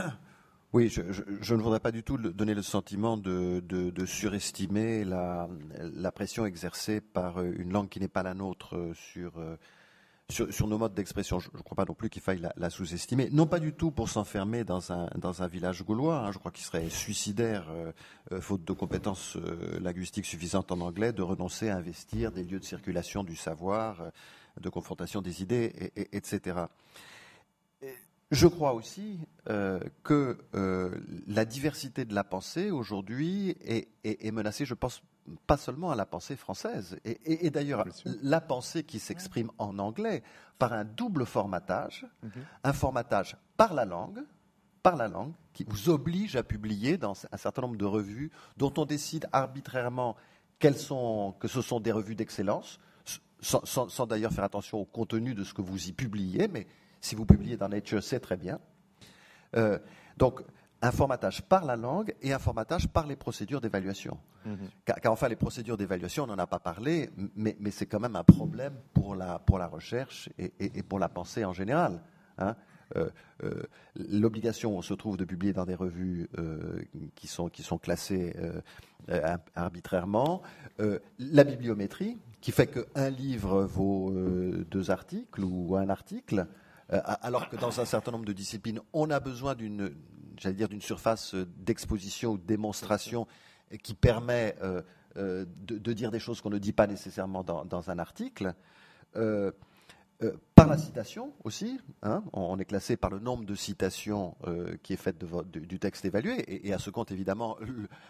Oui, je, ne voudrais pas du tout donner le sentiment de, surestimer la, la, pression exercée par une langue qui n'est pas la nôtre sur sur, nos modes d'expression. Je ne crois pas non plus qu'il faille la, sous-estimer. Non pas du tout pour s'enfermer dans un, village gaulois. Hein. Je crois qu'il serait suicidaire, euh, euh, faute de compétences euh, linguistiques suffisantes en anglais, de renoncer à investir des lieux de circulation du savoir, de confrontation des idées, etc. Je crois aussi que la diversité de la pensée aujourd'hui est menacée, je pense, pas seulement à la pensée française, et, d'ailleurs la pensée qui s'exprime en anglais par un double formatage, mhm. un formatage par la langue, par la langue, qui vous oblige à publier dans un certain nombre de revues dont on décide arbitrairement sont, que ce sont des revues d'excellence, sans, d'ailleurs faire attention au contenu de ce que vous y publiez, mais si vous publiez dans Nature, c'est très bien. Euh, donc, un formatage par la langue et un formatage par les procédures d'évaluation. Mhm. Car, enfin, les procédures d'évaluation, on n'en a pas parlé, mais, c'est quand même un problème pour la, pour la recherche et, pour la pensée en général. Hein. Euh, euh, l'obligation se trouve de publier dans des revues euh, qui, sont, qui sont classées arbitrairement. la bibliométrie, qui fait qu'un livre vaut deux articles ou un article, alors que dans un certain nombre de disciplines, on a besoin d'une j'allais dire, d'une surface d'exposition ou de démonstration qui permet euh, euh, de, dire des choses qu'on ne dit pas nécessairement dans, un article. Euh, euh, par la citation aussi. Hein, on est classé par le nombre de citations euh, qui est faite du texte évalué. Et, à ce compte, évidemment,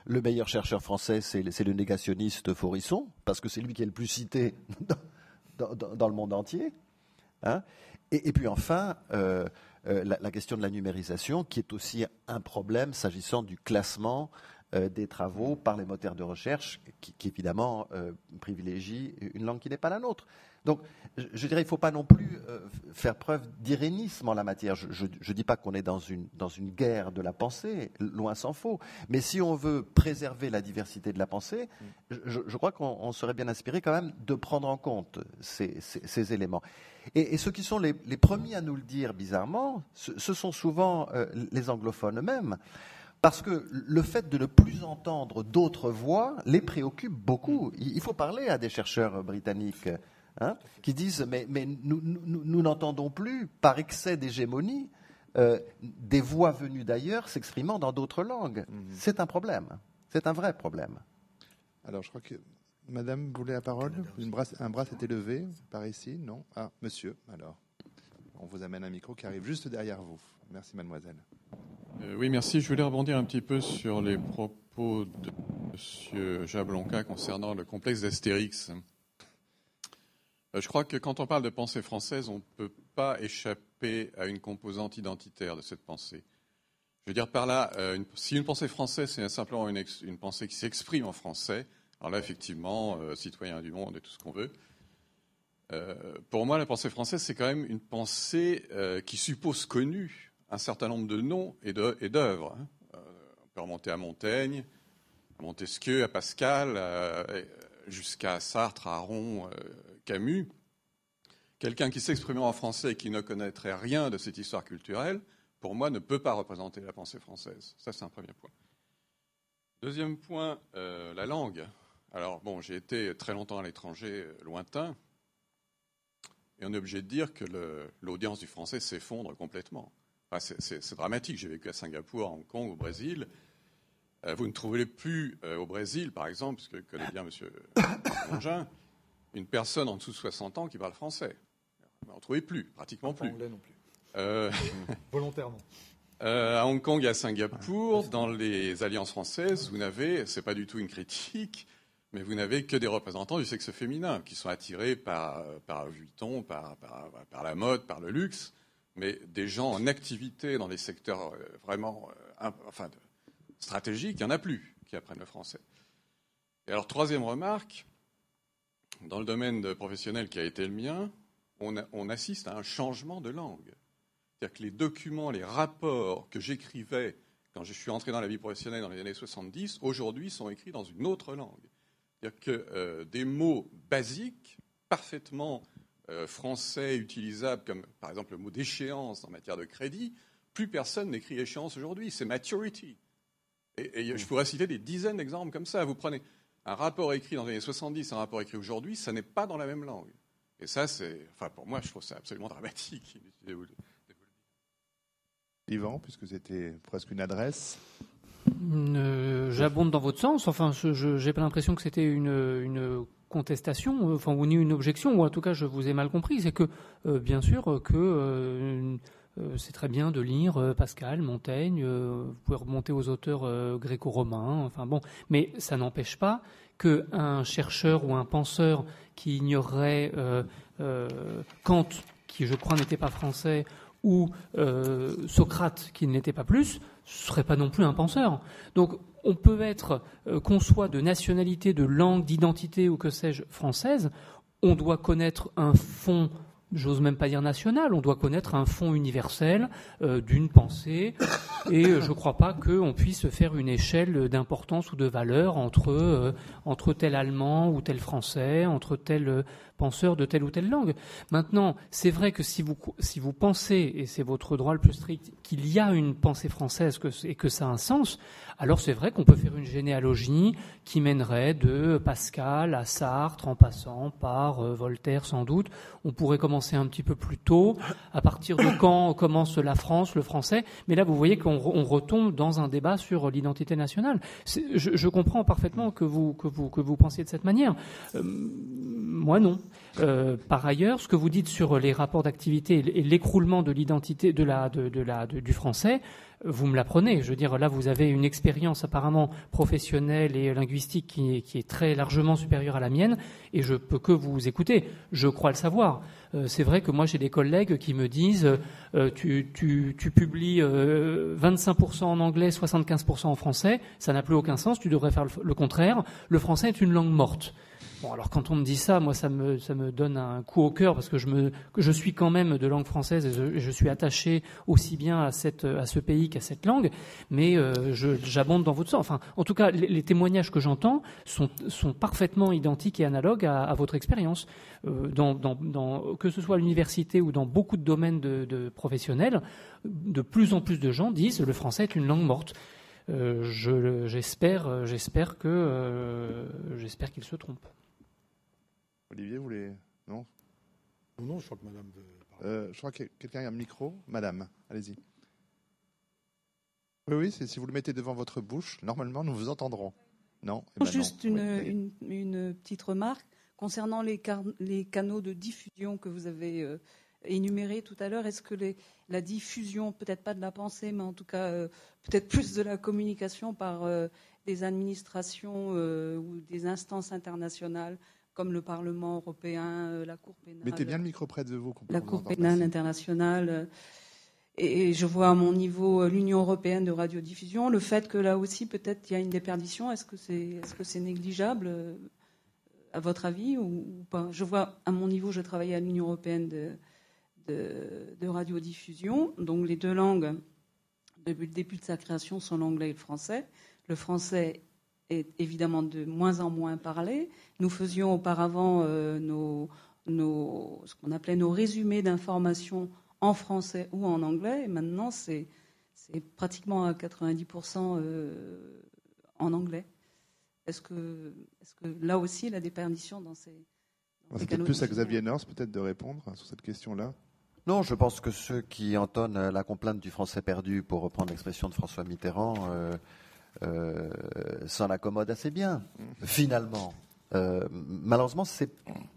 le, meilleur chercheur français, c'est le négationniste Forisson, parce que c'est lui qui est le plus cité dans, le monde entier. Hein. Et, puis enfin, euh, la, question de la numérisation, qui est aussi un problème s'agissant du classement des travaux par les moteurs de recherche, qui, qui évidemment privilégie une langue qui n'est pas la nôtre. Donc, je dirais, il ne faut pas non plus euh, faire preuve d'irénisme en la matière. Je ne dis pas qu'on est dans une, dans une guerre de la pensée, loin s'en faut. Mais si on veut préserver la diversité de la pensée, je, crois qu'on serait bien inspiré quand même de prendre en compte ces, ces, éléments. Et, ceux qui sont les, les, premiers à nous le dire bizarrement, ce, sont souvent euh, les anglophones eux-mêmes. Parce que le fait de ne plus entendre d'autres voix les préoccupe beaucoup. Il faut parler à des chercheurs britanniques Hein, qui disent mais, nous n'entendons plus, par excès d'hégémonie, euh, des voix venues d'ailleurs s'exprimant dans d'autres langues. Mhm. C'est un problème. C'est un vrai problème. Alors, je crois que Madame voulait la parole. un bras s'était levé par ici, non? Ah, Monsieur. Alors, on vous amène un micro qui arrive juste derrière vous. Merci, Mademoiselle. Euh, oui, merci. Je voulais rebondir un petit peu sur les propos de Monsieur Jablonka concernant le complexe d'Astérix. Euh, je crois que quand on parle de pensée française, on ne peut pas échapper à une composante identitaire de cette pensée. Je veux dire par là, euh, si une pensée française, c'est simplement une, pensée qui s'exprime en français, alors là, effectivement, euh, citoyen du monde et tout ce qu'on veut. pour moi, la pensée française, c'est quand même une pensée qui suppose connu un certain nombre de noms et d'œuvres. Hein. on peut remonter à Montaigne, à Montesquieu, à Pascal, jusqu'à Sartre, à Aron, Camus, quelqu'un qui s'exprimerait en français et qui ne connaîtrait rien de cette histoire culturelle, pour moi, ne peut pas représenter la pensée française. Ça, c'est un premier point. Deuxième point, euh, la langue. Alors, bon, j'ai été très longtemps à l'étranger, euh, lointain, et on est obligé de dire que l'audience du français s'effondre complètement. c'est dramatique. J'ai vécu à Singapour, à Hong Kong, au Brésil. Euh, vous ne trouvez plus au Brésil, par exemple, ce que connaît bien M. une personne en dessous de 60 ans qui parle français. On n'en trouvait plus, pratiquement plus. Anglais non plus. Euh, Volontairement. Euh, à Hong Kong et à Singapour, dans les alliances françaises, vous n'avez, c'est pas du tout une critique, mais vous n'avez que des représentants du sexe féminin qui sont attirés par, par Vuitton, par, par, la mode, par le luxe, mais des gens en activité dans des secteurs euh, vraiment enfin, stratégiques, il n'y en a plus qui apprennent le français. Et alors, troisième remarque, dans le domaine professionnel qui a été le mien, on, assiste à un changement de langue. C'est-à-dire que les documents, les rapports que j'écrivais quand je suis entré dans la vie professionnelle dans les années 70, aujourd'hui sont écrits dans une autre langue. C'est-à-dire que euh, des mots basiques, parfaitement euh, français, utilisables, comme par exemple le mot d'échéance en matière de crédit, plus personne n'écrit échéance aujourd'hui. C'est maturity. Et, et, je pourrais citer des dizaines d'exemples comme ça. Vous prenez un rapport écrit dans les années 70, un rapport écrit aujourd'hui, ça n'est pas dans la même langue. Et ça, c'est, enfin, pour moi, je trouve ça absolument dramatique. Yvan, puisque c'était presque une adresse. Euh, j'abonde dans votre sens. Enfin, je n'ai pas l'impression que c'était une, contestation, enfin, ou ni une objection, ou en tout cas, je vous ai mal compris. C'est que, euh, bien sûr, que euh, c'est très bien de lire Pascal, Montaigne, vous pouvez remonter aux auteurs gréco-romains, enfin bon, mais ça n'empêche pas qu'un chercheur ou un penseur qui ignorerait Kant, qui je crois n'était pas français, ou Socrate, qui ne l'était pas plus, ce serait pas non plus un penseur. Donc on peut être, qu'on soit de nationalité, de langue, d'identité ou que sais-je française, on doit connaître un fond j'ose même pas dire national, on doit connaître un fond universel euh, d'une pensée, et euh, je ne crois pas qu'on puisse faire une échelle d'importance ou de valeur entre, euh, entre tel allemand ou tel français, entre tel penseur de telle ou telle langue. Maintenant, c'est vrai que si vous, si vous pensez, et c'est votre droit le plus strict, qu'il y a une pensée française que, et que ça a un sens, alors c'est vrai qu'on peut faire une généalogie qui mènerait de Pascal à Sartre en passant par euh, Voltaire sans doute. On pourrait commencer un petit peu plus tôt, à partir de quand commence la France, le français. Mais là, vous voyez qu'on retombe dans un débat sur l'identité nationale. Je, je, comprends parfaitement que vous, que, vous, que vous pensiez de cette manière. Euh, moi, non. Euh, par ailleurs, ce que vous dites sur les rapports d'activité et l'écroulement de l'identité du français, vous me l'apprenez. Je veux dire, là, vous avez une expérience apparemment professionnelle et linguistique qui est, très largement supérieure à la mienne, et je peux que vous écouter. Je crois le savoir. Euh, c'est vrai que moi, j'ai des collègues qui me disent euh, tu, publies euh, 25% en anglais, 75% en français, ça n'a plus aucun sens, tu devrais faire le contraire. Le français est une langue morte. Bon, alors quand on me dit ça, moi, ça me, ça me donne un coup au cœur parce que je, me, je suis quand même de langue française et je, je suis attaché aussi bien à, cette, à ce pays qu'à cette langue, mais euh, j'abonde dans votre sens. Enfin, en tout cas, les, témoignages que j'entends sont, sont, parfaitement identiques et analogues à, votre expérience. Euh, dans, dans, dans, que ce soit à l'université ou dans beaucoup de domaines de, professionnels, de plus en plus de gens disent le français est une langue morte. Euh, j'espère, j'espère que, j'espère qu'ils se trompent. Olivier, vous voulez Non Non, je crois que madame veut euh, Je crois que quelqu'un a un micro. Madame, allez-y. Oui, oui, si vous le mettez devant votre bouche, normalement, nous vous entendrons. Non eh ben Juste non. Une, oui, une, une, petite remarque concernant les, car, les, canaux de diffusion que vous avez euh, énumérés tout à l'heure. Est-ce que les, la diffusion, peut-être pas de la pensée, mais en tout cas euh, peut-être plus de la communication par euh, des administrations ou des instances internationales comme le Parlement européen, euh, la Cour pénale. Mettez bien le micro près de vous. La Cour pénale internationale. Euh, et je vois à mon niveau euh, l'Union européenne de radiodiffusion, le fait que là aussi peut-être il y a une déperdition. Est-ce que c'est est -ce négligeable à votre avis ou, ou, pas? Je vois à mon niveau, je travaillais à l'Union européenne de, de, de, radiodiffusion. Donc les deux langues, depuis le début de sa création, sont l'anglais et le français. Le français est évidemment de moins en moins parlé. Nous faisions auparavant euh, nos, nos, ce qu'on appelait nos résumés d'informations en français ou en anglais, et maintenant c'est pratiquement à 90% euh, en anglais. Est-ce que, est que, là aussi la déperdition dans ces. Dans C'est plus à Xavier Nors peut-être de répondre sur cette question-là. Non, je pense que ceux qui entonnent la complainte du français perdu, pour reprendre l'expression de François Mitterrand, euh, euh, s'en accommode assez bien, finalement. Euh, malheureusement, c'est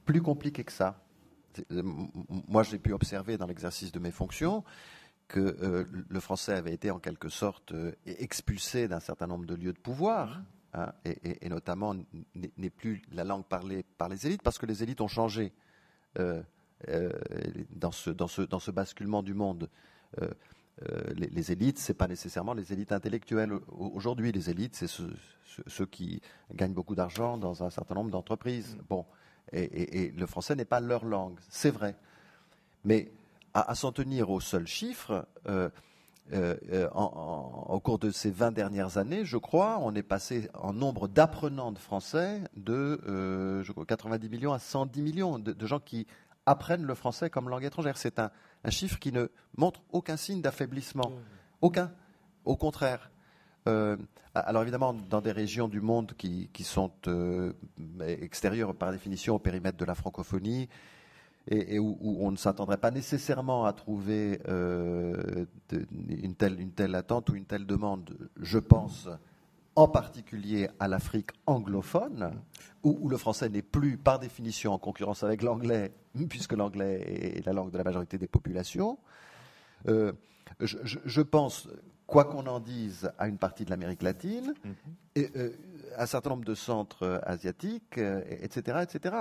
plus compliqué que ça. Euh, moi, j'ai pu observer dans l'exercice de mes fonctions que euh, le français avait été en quelque sorte expulsé d'un certain nombre de lieux de pouvoir, hein, et, et, et, notamment n'est plus la langue parlée par les élites, parce que les élites ont changé dans ce, dans, ce, dans, ce, basculement du monde. Euh, les, les, élites, c'est pas nécessairement les élites intellectuelles aujourd'hui. Les élites, c'est ceux, qui gagnent beaucoup d'argent dans un certain nombre d'entreprises. Mm. Bon, et, et, et, le français n'est pas leur langue, c'est vrai. Mais à, à s'en tenir au seul chiffre, euh, euh, en, en, au cours de ces 20 dernières années, je crois, on est passé en nombre d'apprenants de français de euh, je crois, 90 millions à 110 millions de, de gens qui apprennent le français comme langue étrangère. C'est un, un chiffre qui ne montre aucun signe d'affaiblissement. Aucun. Au contraire. Euh, alors évidemment, dans des régions du monde qui, qui sont euh, extérieures par définition au périmètre de la francophonie, et, et où, où, on ne s'attendrait pas nécessairement à trouver euh, de, une, telle, une telle attente ou une telle demande, je pense en particulier à l'Afrique anglophone, où, où, le français n'est plus par définition en concurrence avec l'anglais, puisque l'anglais est la langue de la majorité des populations. Euh, je, je, je, pense, quoi qu'on en dise, à une partie de l'Amérique latine, mm -hmm. et, euh, un certain nombre de centres asiatiques, euh, etc., etc.,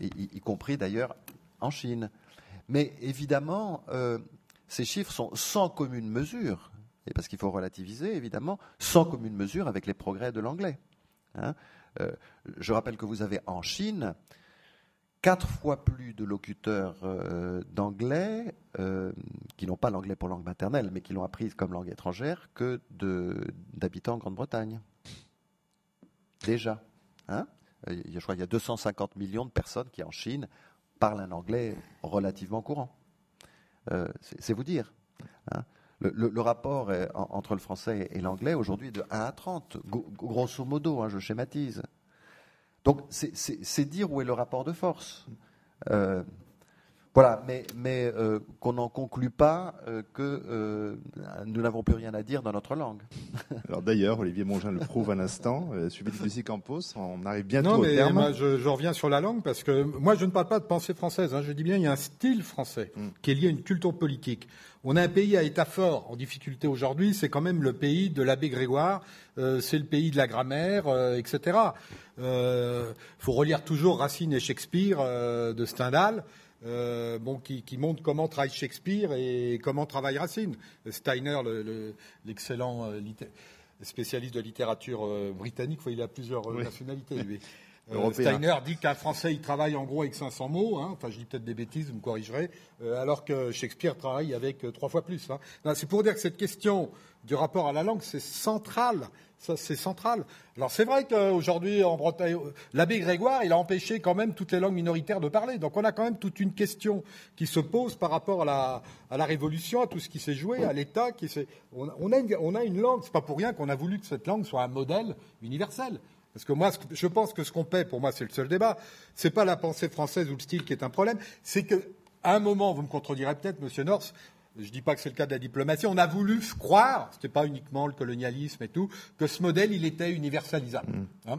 y, y, compris d'ailleurs en Chine. Mais évidemment, ces chiffres sont sans commune mesure et parce qu'il faut relativiser, évidemment, sans commune mesure avec les progrès de l'anglais. Hein euh, je rappelle que vous avez en Chine quatre fois plus de locuteurs euh, d'anglais euh, qui n'ont pas l'anglais pour langue maternelle, mais qui l'ont apprise comme langue étrangère, que d'habitants en Grande-Bretagne. Déjà. Hein je crois qu'il y a 250 millions de personnes qui, en Chine, parlent un anglais relativement courant. C'est vous dire. Hein le, le, rapport est, en, entre le français et l'anglais aujourd'hui de 1 à 30, grosso modo, hein, je schématise. Donc c'est dire où est le rapport de force. Euh, Voilà, mais, mais euh, qu'on n'en conclut pas euh, que euh, nous n'avons plus rien à dire dans notre langue. Alors d'ailleurs, Olivier Mongin le prouve un instant, suivi de Lucie Campos, on arrive bientôt non, mais au terme. Moi, je, je, reviens sur la langue parce que moi, je ne parle pas de pensée française. Hein, je dis bien, il y a un style français mm. qui est lié à une culture politique. On a un pays à état fort en difficulté aujourd'hui, c'est quand même le pays de l'abbé Grégoire, c'est le pays de la grammaire, etc. Il faut relire toujours Racine et Shakespeare de Stendhal. Euh, bon, qui, montre comment travaille Shakespeare et comment travaille Racine. Steiner, l'excellent euh, spécialiste de littérature euh, britannique, il a plusieurs nationalités, lui. Steiner dit qu'un Français, il travaille en gros avec 500 mots. Hein. enfin, je dis peut-être des bêtises, vous me corrigerez. alors que Shakespeare travaille avec trois fois plus. Hein. C'est pour dire que cette question du rapport à la langue, c'est central ça, c'est central. Alors, c'est vrai qu'aujourd'hui, en Bretagne, l'abbé Grégoire, il a empêché quand même toutes les langues minoritaires de parler. Donc, on a quand même toute une question qui se pose par rapport à la, Révolution, à tout ce qui s'est joué, à l'État. On, a une, on a une langue. C'est pas pour rien qu'on a voulu que cette langue soit un modèle universel. Parce que moi, je pense que ce qu'on paie, pour moi, c'est le seul débat. C'est pas la pensée française ou le style qui est un problème. C'est qu'à un moment, vous me contredirez peut-être, Monsieur North, je ne dis pas que c'est le cas de la diplomatie, on a voulu croire, ce n'était pas uniquement le colonialisme et tout, que ce modèle, il était universalisable. Mmh. Hein?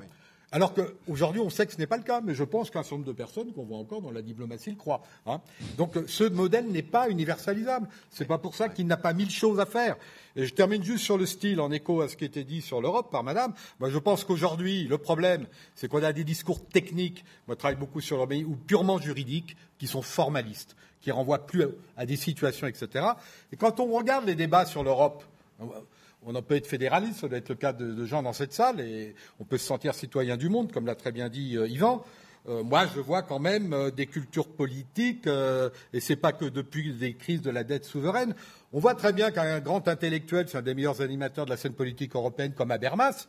Alors qu'aujourd'hui, on sait que ce n'est pas le cas, mais je pense qu'un certain nombre de personnes qu'on voit encore dans la diplomatie le croient. Hein. Donc ce modèle n'est pas universalisable. Ce n'est pas pour ça qu'il n'a pas mille choses à faire. Et je termine juste sur le style, en écho à ce qui était dit sur l'Europe par Madame. Moi, je pense qu'aujourd'hui, le problème, c'est qu'on a des discours techniques. Moi, je travaille beaucoup sur l'Europe, ou purement juridiques, qui sont formalistes qui renvoie plus à des situations, etc. Et quand on regarde les débats sur l'Europe, on peut être fédéraliste, ça doit être le cas de, gens dans cette salle, et on peut se sentir citoyen du monde, comme l'a très bien dit euh, Yvan. Euh, moi, je vois quand même euh, des cultures politiques, et c'est pas que depuis des crises de la dette souveraine. On voit très bien qu'un grand intellectuel, c'est un des meilleurs animateurs de la scène politique européenne, comme Habermas,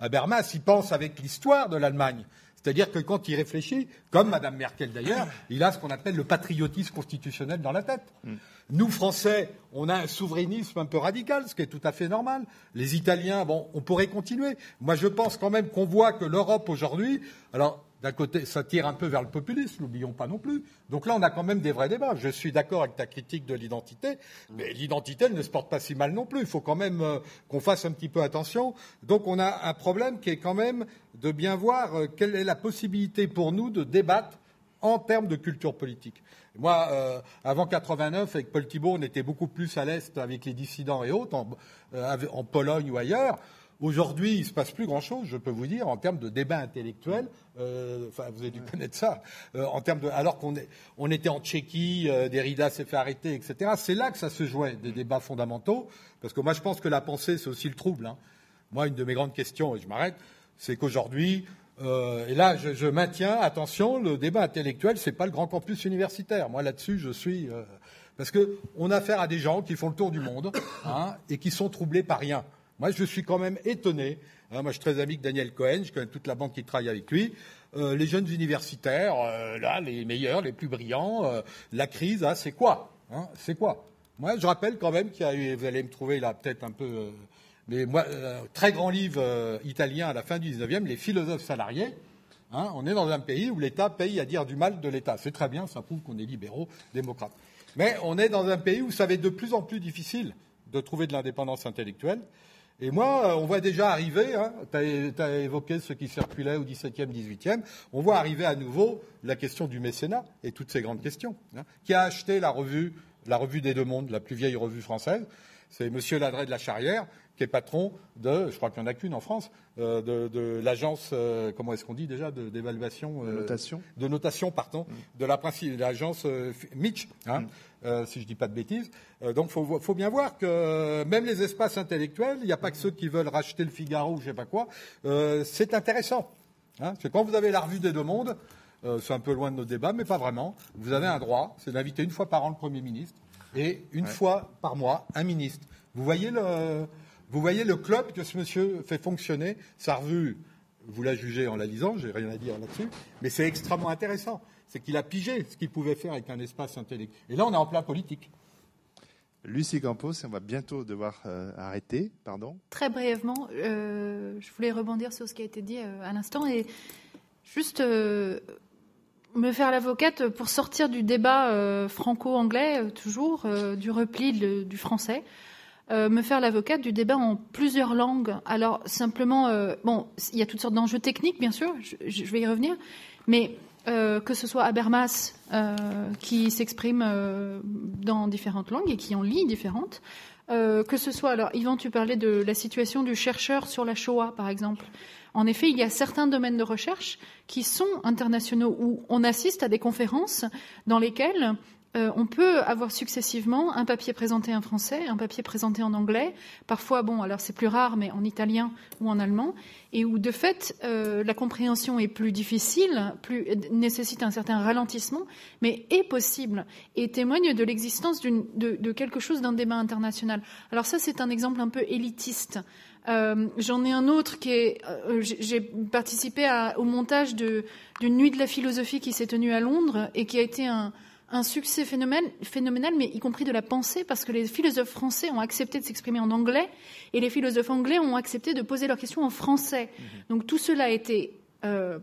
Habermas, il pense avec l'histoire de l'Allemagne. C'est-à-dire que quand il réfléchit, comme Mme Merkel d'ailleurs, il a ce qu'on appelle le patriotisme constitutionnel dans la tête. Mm. Nous, Français, on a un souverainisme un peu radical, ce qui est tout à fait normal. Les Italiens, bon, on pourrait continuer. Moi, je pense quand même qu'on voit que l'Europe aujourd'hui, alors d'un côté, ça tire un peu vers le populisme, n'oublions pas non plus. Donc là, on a quand même des vrais débats. Je suis d'accord avec ta critique de l'identité, mais l'identité, elle ne se porte pas si mal non plus. Il faut quand même euh, qu'on fasse un petit peu attention. Donc on a un problème qui est quand même de bien voir euh, quelle est la possibilité pour nous de débattre en termes de culture politique. Moi, euh, avant 89, avec Paul Thibault, on était beaucoup plus à l'est avec les dissidents et autres, en Pologne ou ailleurs. Aujourd'hui, il ne se passe plus grand-chose, je peux vous dire, en termes de débat intellectuel. Euh, enfin, vous avez dû connaître ça. Euh, en termes de, alors qu'on on était en Tchéquie, euh, Derrida s'est fait arrêter, etc. C'est là que ça se jouait, des débats fondamentaux. Parce que moi, je pense que la pensée, c'est aussi le trouble. Hein. Moi, une de mes grandes questions, et je m'arrête, c'est qu'aujourd'hui, euh, et là, je, je, maintiens, attention, le débat intellectuel, c'est pas le grand campus universitaire. Moi, là-dessus, je suis... Euh, parce qu'on a affaire à des gens qui font le tour du monde hein, et qui sont troublés par rien. Moi, je suis quand même étonné. Hein, moi, je suis très ami avec Daniel Cohen, je connais toute la banque qui travaille avec lui. Euh, les jeunes universitaires, euh, là, les meilleurs, les plus brillants, euh, la crise, hein, c'est quoi hein, C'est quoi? Moi, je rappelle quand même qu'il y a eu, vous allez me trouver là peut-être un peu, mais moi, très grand livre italien à la fin du 19e, Les philosophes salariés. on est dans un pays où l'État paye à dire du mal de l'État. C'est très bien, ça prouve qu'on est libéraux, démocrates. Mais on est dans un pays où ça va être de plus en plus difficile de trouver de l'indépendance intellectuelle. Et moi, on voit déjà arriver, hein, tu as, évoqué ce qui circulait au XVIIe, XVIIIe, on voit arriver à nouveau la question du mécénat et toutes ces grandes questions. Hein. Qui a acheté la revue, la revue des Deux Mondes, la plus vieille revue française? C'est M. Ladret de la Charrière, qui est patron de, je crois qu'il n'y en a qu'une en France, euh, de, l'agence, euh, comment est-ce qu'on dit déjà, d'évaluation de, notation, de notation, pardon, mm. de la l'agence euh, Mitch. Hein. Mm. Euh, si je ne dis pas de bêtises. Euh, donc il faut, bien voir que même les espaces intellectuels, il n'y a pas que ceux qui veulent racheter le Figaro ou je ne sais pas quoi, euh, c'est intéressant. Hein, parce que quand vous avez la revue des deux mondes, c'est un peu loin de nos débats, mais pas vraiment, vous avez un droit, c'est d'inviter une fois par an le Premier ministre et une fois par mois un ministre. Vous voyez le, vous voyez le club que ce monsieur fait fonctionner, sa revue, vous la jugez en la lisant, j'ai rien à dire là-dessus, mais c'est extrêmement intéressant c'est qu'il a pigé ce qu'il pouvait faire avec un espace intellectuel. Et là, on est en plein politique. Lucie Campos, on va bientôt devoir euh, arrêter, pardon. Très brièvement, euh, je voulais rebondir sur ce qui a été dit euh, à l'instant et juste, me faire l'avocate pour sortir du débat euh, franco-anglais, toujours, euh, du repli du français, me faire l'avocate du débat en plusieurs langues. Alors, simplement, bon, il y a toutes sortes d'enjeux techniques, bien sûr, je, vais y revenir, mais que ce soit Habermas, qui s'exprime dans différentes langues et qui en lit différentes, que ce soit, alors, Yvan, tu parlais de la situation du chercheur sur la Shoah, par exemple. En effet, il y a certains domaines de recherche qui sont internationaux où on assiste à des conférences dans lesquelles euh, on peut avoir successivement un papier présenté en français, un papier présenté en anglais, parfois, bon, alors c'est plus rare, mais en italien ou en allemand, et où de fait euh, la compréhension est plus difficile, plus, nécessite un certain ralentissement, mais est possible et témoigne de l'existence de, de, quelque chose d'un débat international. Alors ça, c'est un exemple un peu élitiste. Euh, j'en ai un autre qui est. J'ai participé au montage d'une nuit de la philosophie qui s'est tenue à Londres et qui a été un, succès phénoménal, mais y compris de la pensée, parce que les philosophes français ont accepté de s'exprimer en anglais et les philosophes anglais ont accepté de poser leurs questions en français. Mm-hmm. Donc tout cela a été euh,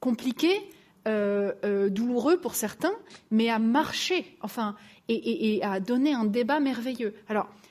compliqué, douloureux pour certains, mais a marché, enfin, et, et, a donné un débat merveilleux. Alors,